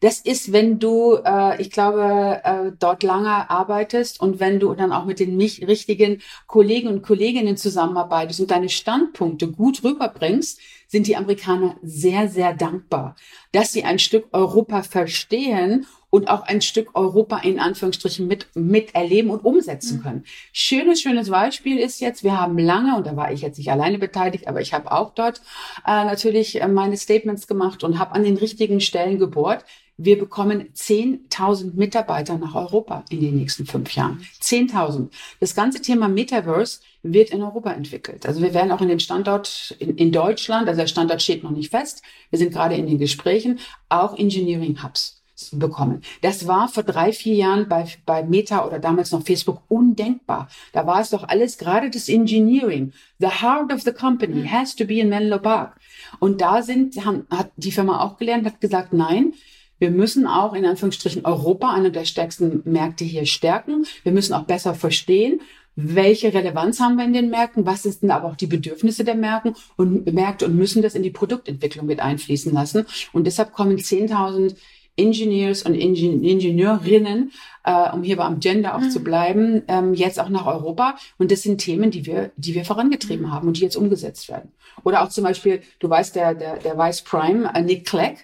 Das ist, wenn du, äh, ich glaube, äh, dort lange arbeitest und wenn du dann auch mit den nicht richtigen Kollegen und Kolleginnen zusammenarbeitest und deine Standpunkte gut rüberbringst, sind die Amerikaner sehr, sehr dankbar, dass sie ein Stück Europa verstehen und auch ein Stück Europa in Anführungsstrichen mit, miterleben und umsetzen mhm. können. Schönes, schönes Beispiel ist jetzt, wir haben lange, und da war ich jetzt nicht alleine beteiligt, aber ich habe auch dort äh, natürlich äh, meine Statements gemacht und habe an den richtigen Stellen gebohrt. Wir bekommen 10.000 Mitarbeiter nach Europa in den nächsten fünf Jahren. 10.000. Das ganze Thema Metaverse wird in Europa entwickelt. Also wir werden auch in dem Standort in, in Deutschland, also der Standort steht noch nicht fest, wir sind gerade in den Gesprächen, auch Engineering Hubs bekommen. Das war vor drei, vier Jahren bei, bei Meta oder damals noch Facebook undenkbar. Da war es doch alles gerade das Engineering. The heart of the company mhm. has to be in Menlo Park. Und da sind, haben, hat die Firma auch gelernt, hat gesagt, nein, wir müssen auch in Anführungsstrichen Europa, einer der stärksten Märkte hier stärken. Wir müssen auch besser verstehen, welche Relevanz haben wir in den Märkten, was sind aber auch die Bedürfnisse der Märkten und Märkte und müssen das in die Produktentwicklung mit einfließen lassen. Und deshalb kommen 10.000 Engineers und Ingen Ingenieurinnen, äh, um hier beim Gender auch mhm. zu bleiben, ähm, jetzt auch nach Europa. Und das sind Themen, die wir, die wir vorangetrieben mhm. haben und die jetzt umgesetzt werden. Oder auch zum Beispiel, du weißt, der, der, der Vice Prime, äh, Nick Clegg,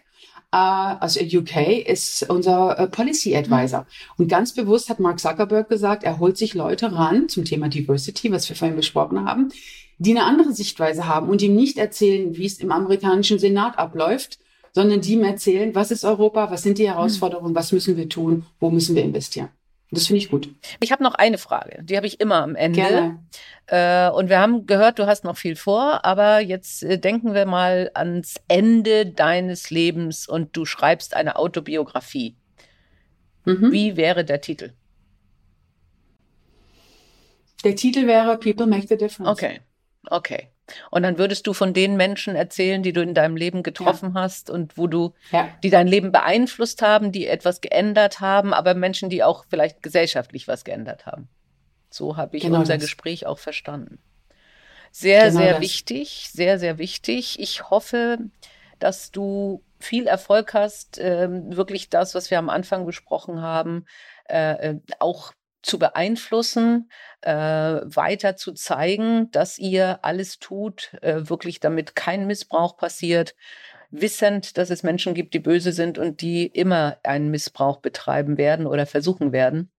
also UK ist unser uh, Policy Advisor. Mhm. Und ganz bewusst hat Mark Zuckerberg gesagt, er holt sich Leute ran zum Thema Diversity, was wir vorhin besprochen haben, die eine andere Sichtweise haben und ihm nicht erzählen, wie es im amerikanischen Senat abläuft, sondern die ihm erzählen, was ist Europa, was sind die Herausforderungen, was müssen wir tun, wo müssen wir investieren. Das finde ich gut. Ich habe noch eine Frage, die habe ich immer am Ende. Gerne. Äh, und wir haben gehört, du hast noch viel vor, aber jetzt äh, denken wir mal ans Ende deines Lebens und du schreibst eine Autobiografie. Mhm. Wie wäre der Titel? Der Titel wäre People Make the Difference. Okay, okay. Und dann würdest du von den Menschen erzählen, die du in deinem Leben getroffen ja. hast und wo du, ja. die dein Leben beeinflusst haben, die etwas geändert haben, aber Menschen, die auch vielleicht gesellschaftlich was geändert haben. So habe ich genau unser das. Gespräch auch verstanden. Sehr, genau sehr das. wichtig, sehr, sehr wichtig. Ich hoffe, dass du viel Erfolg hast, äh, wirklich das, was wir am Anfang besprochen haben, äh, äh auch zu beeinflussen, äh, weiter zu zeigen, dass ihr alles tut, äh, wirklich damit kein Missbrauch passiert, wissend, dass es Menschen gibt, die böse sind und die immer einen Missbrauch betreiben werden oder versuchen werden.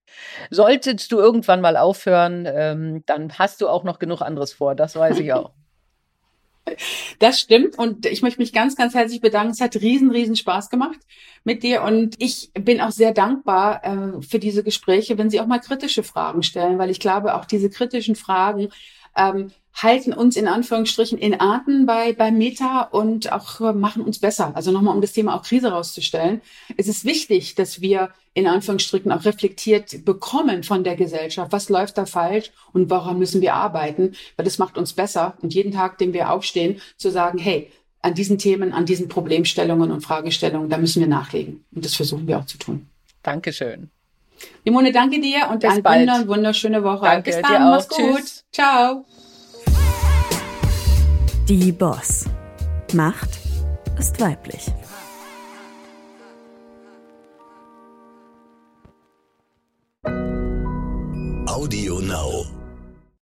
Solltest du irgendwann mal aufhören, ähm, dann hast du auch noch genug anderes vor, das weiß ich auch. Das stimmt und ich möchte mich ganz, ganz herzlich bedanken. Es hat riesen, riesen Spaß gemacht mit dir und ich bin auch sehr dankbar äh, für diese Gespräche, wenn Sie auch mal kritische Fragen stellen, weil ich glaube, auch diese kritischen Fragen ähm, halten uns in Anführungsstrichen in Arten bei, bei Meta und auch machen uns besser. Also nochmal, um das Thema auch Krise rauszustellen. Es ist wichtig, dass wir in Anführungsstrichen auch reflektiert bekommen von der Gesellschaft. Was läuft da falsch und woran müssen wir arbeiten? Weil das macht uns besser. Und jeden Tag, den wir aufstehen, zu sagen, hey, an diesen Themen, an diesen Problemstellungen und Fragestellungen, da müssen wir nachlegen. Und das versuchen wir auch zu tun. Dankeschön. Simone, danke dir und Bis bald. Wunder, wunderschöne Woche. Danke, Bis dann, mach's auch. gut. Tschüss. Ciao. Die Boss. Macht ist weiblich. Audio Now.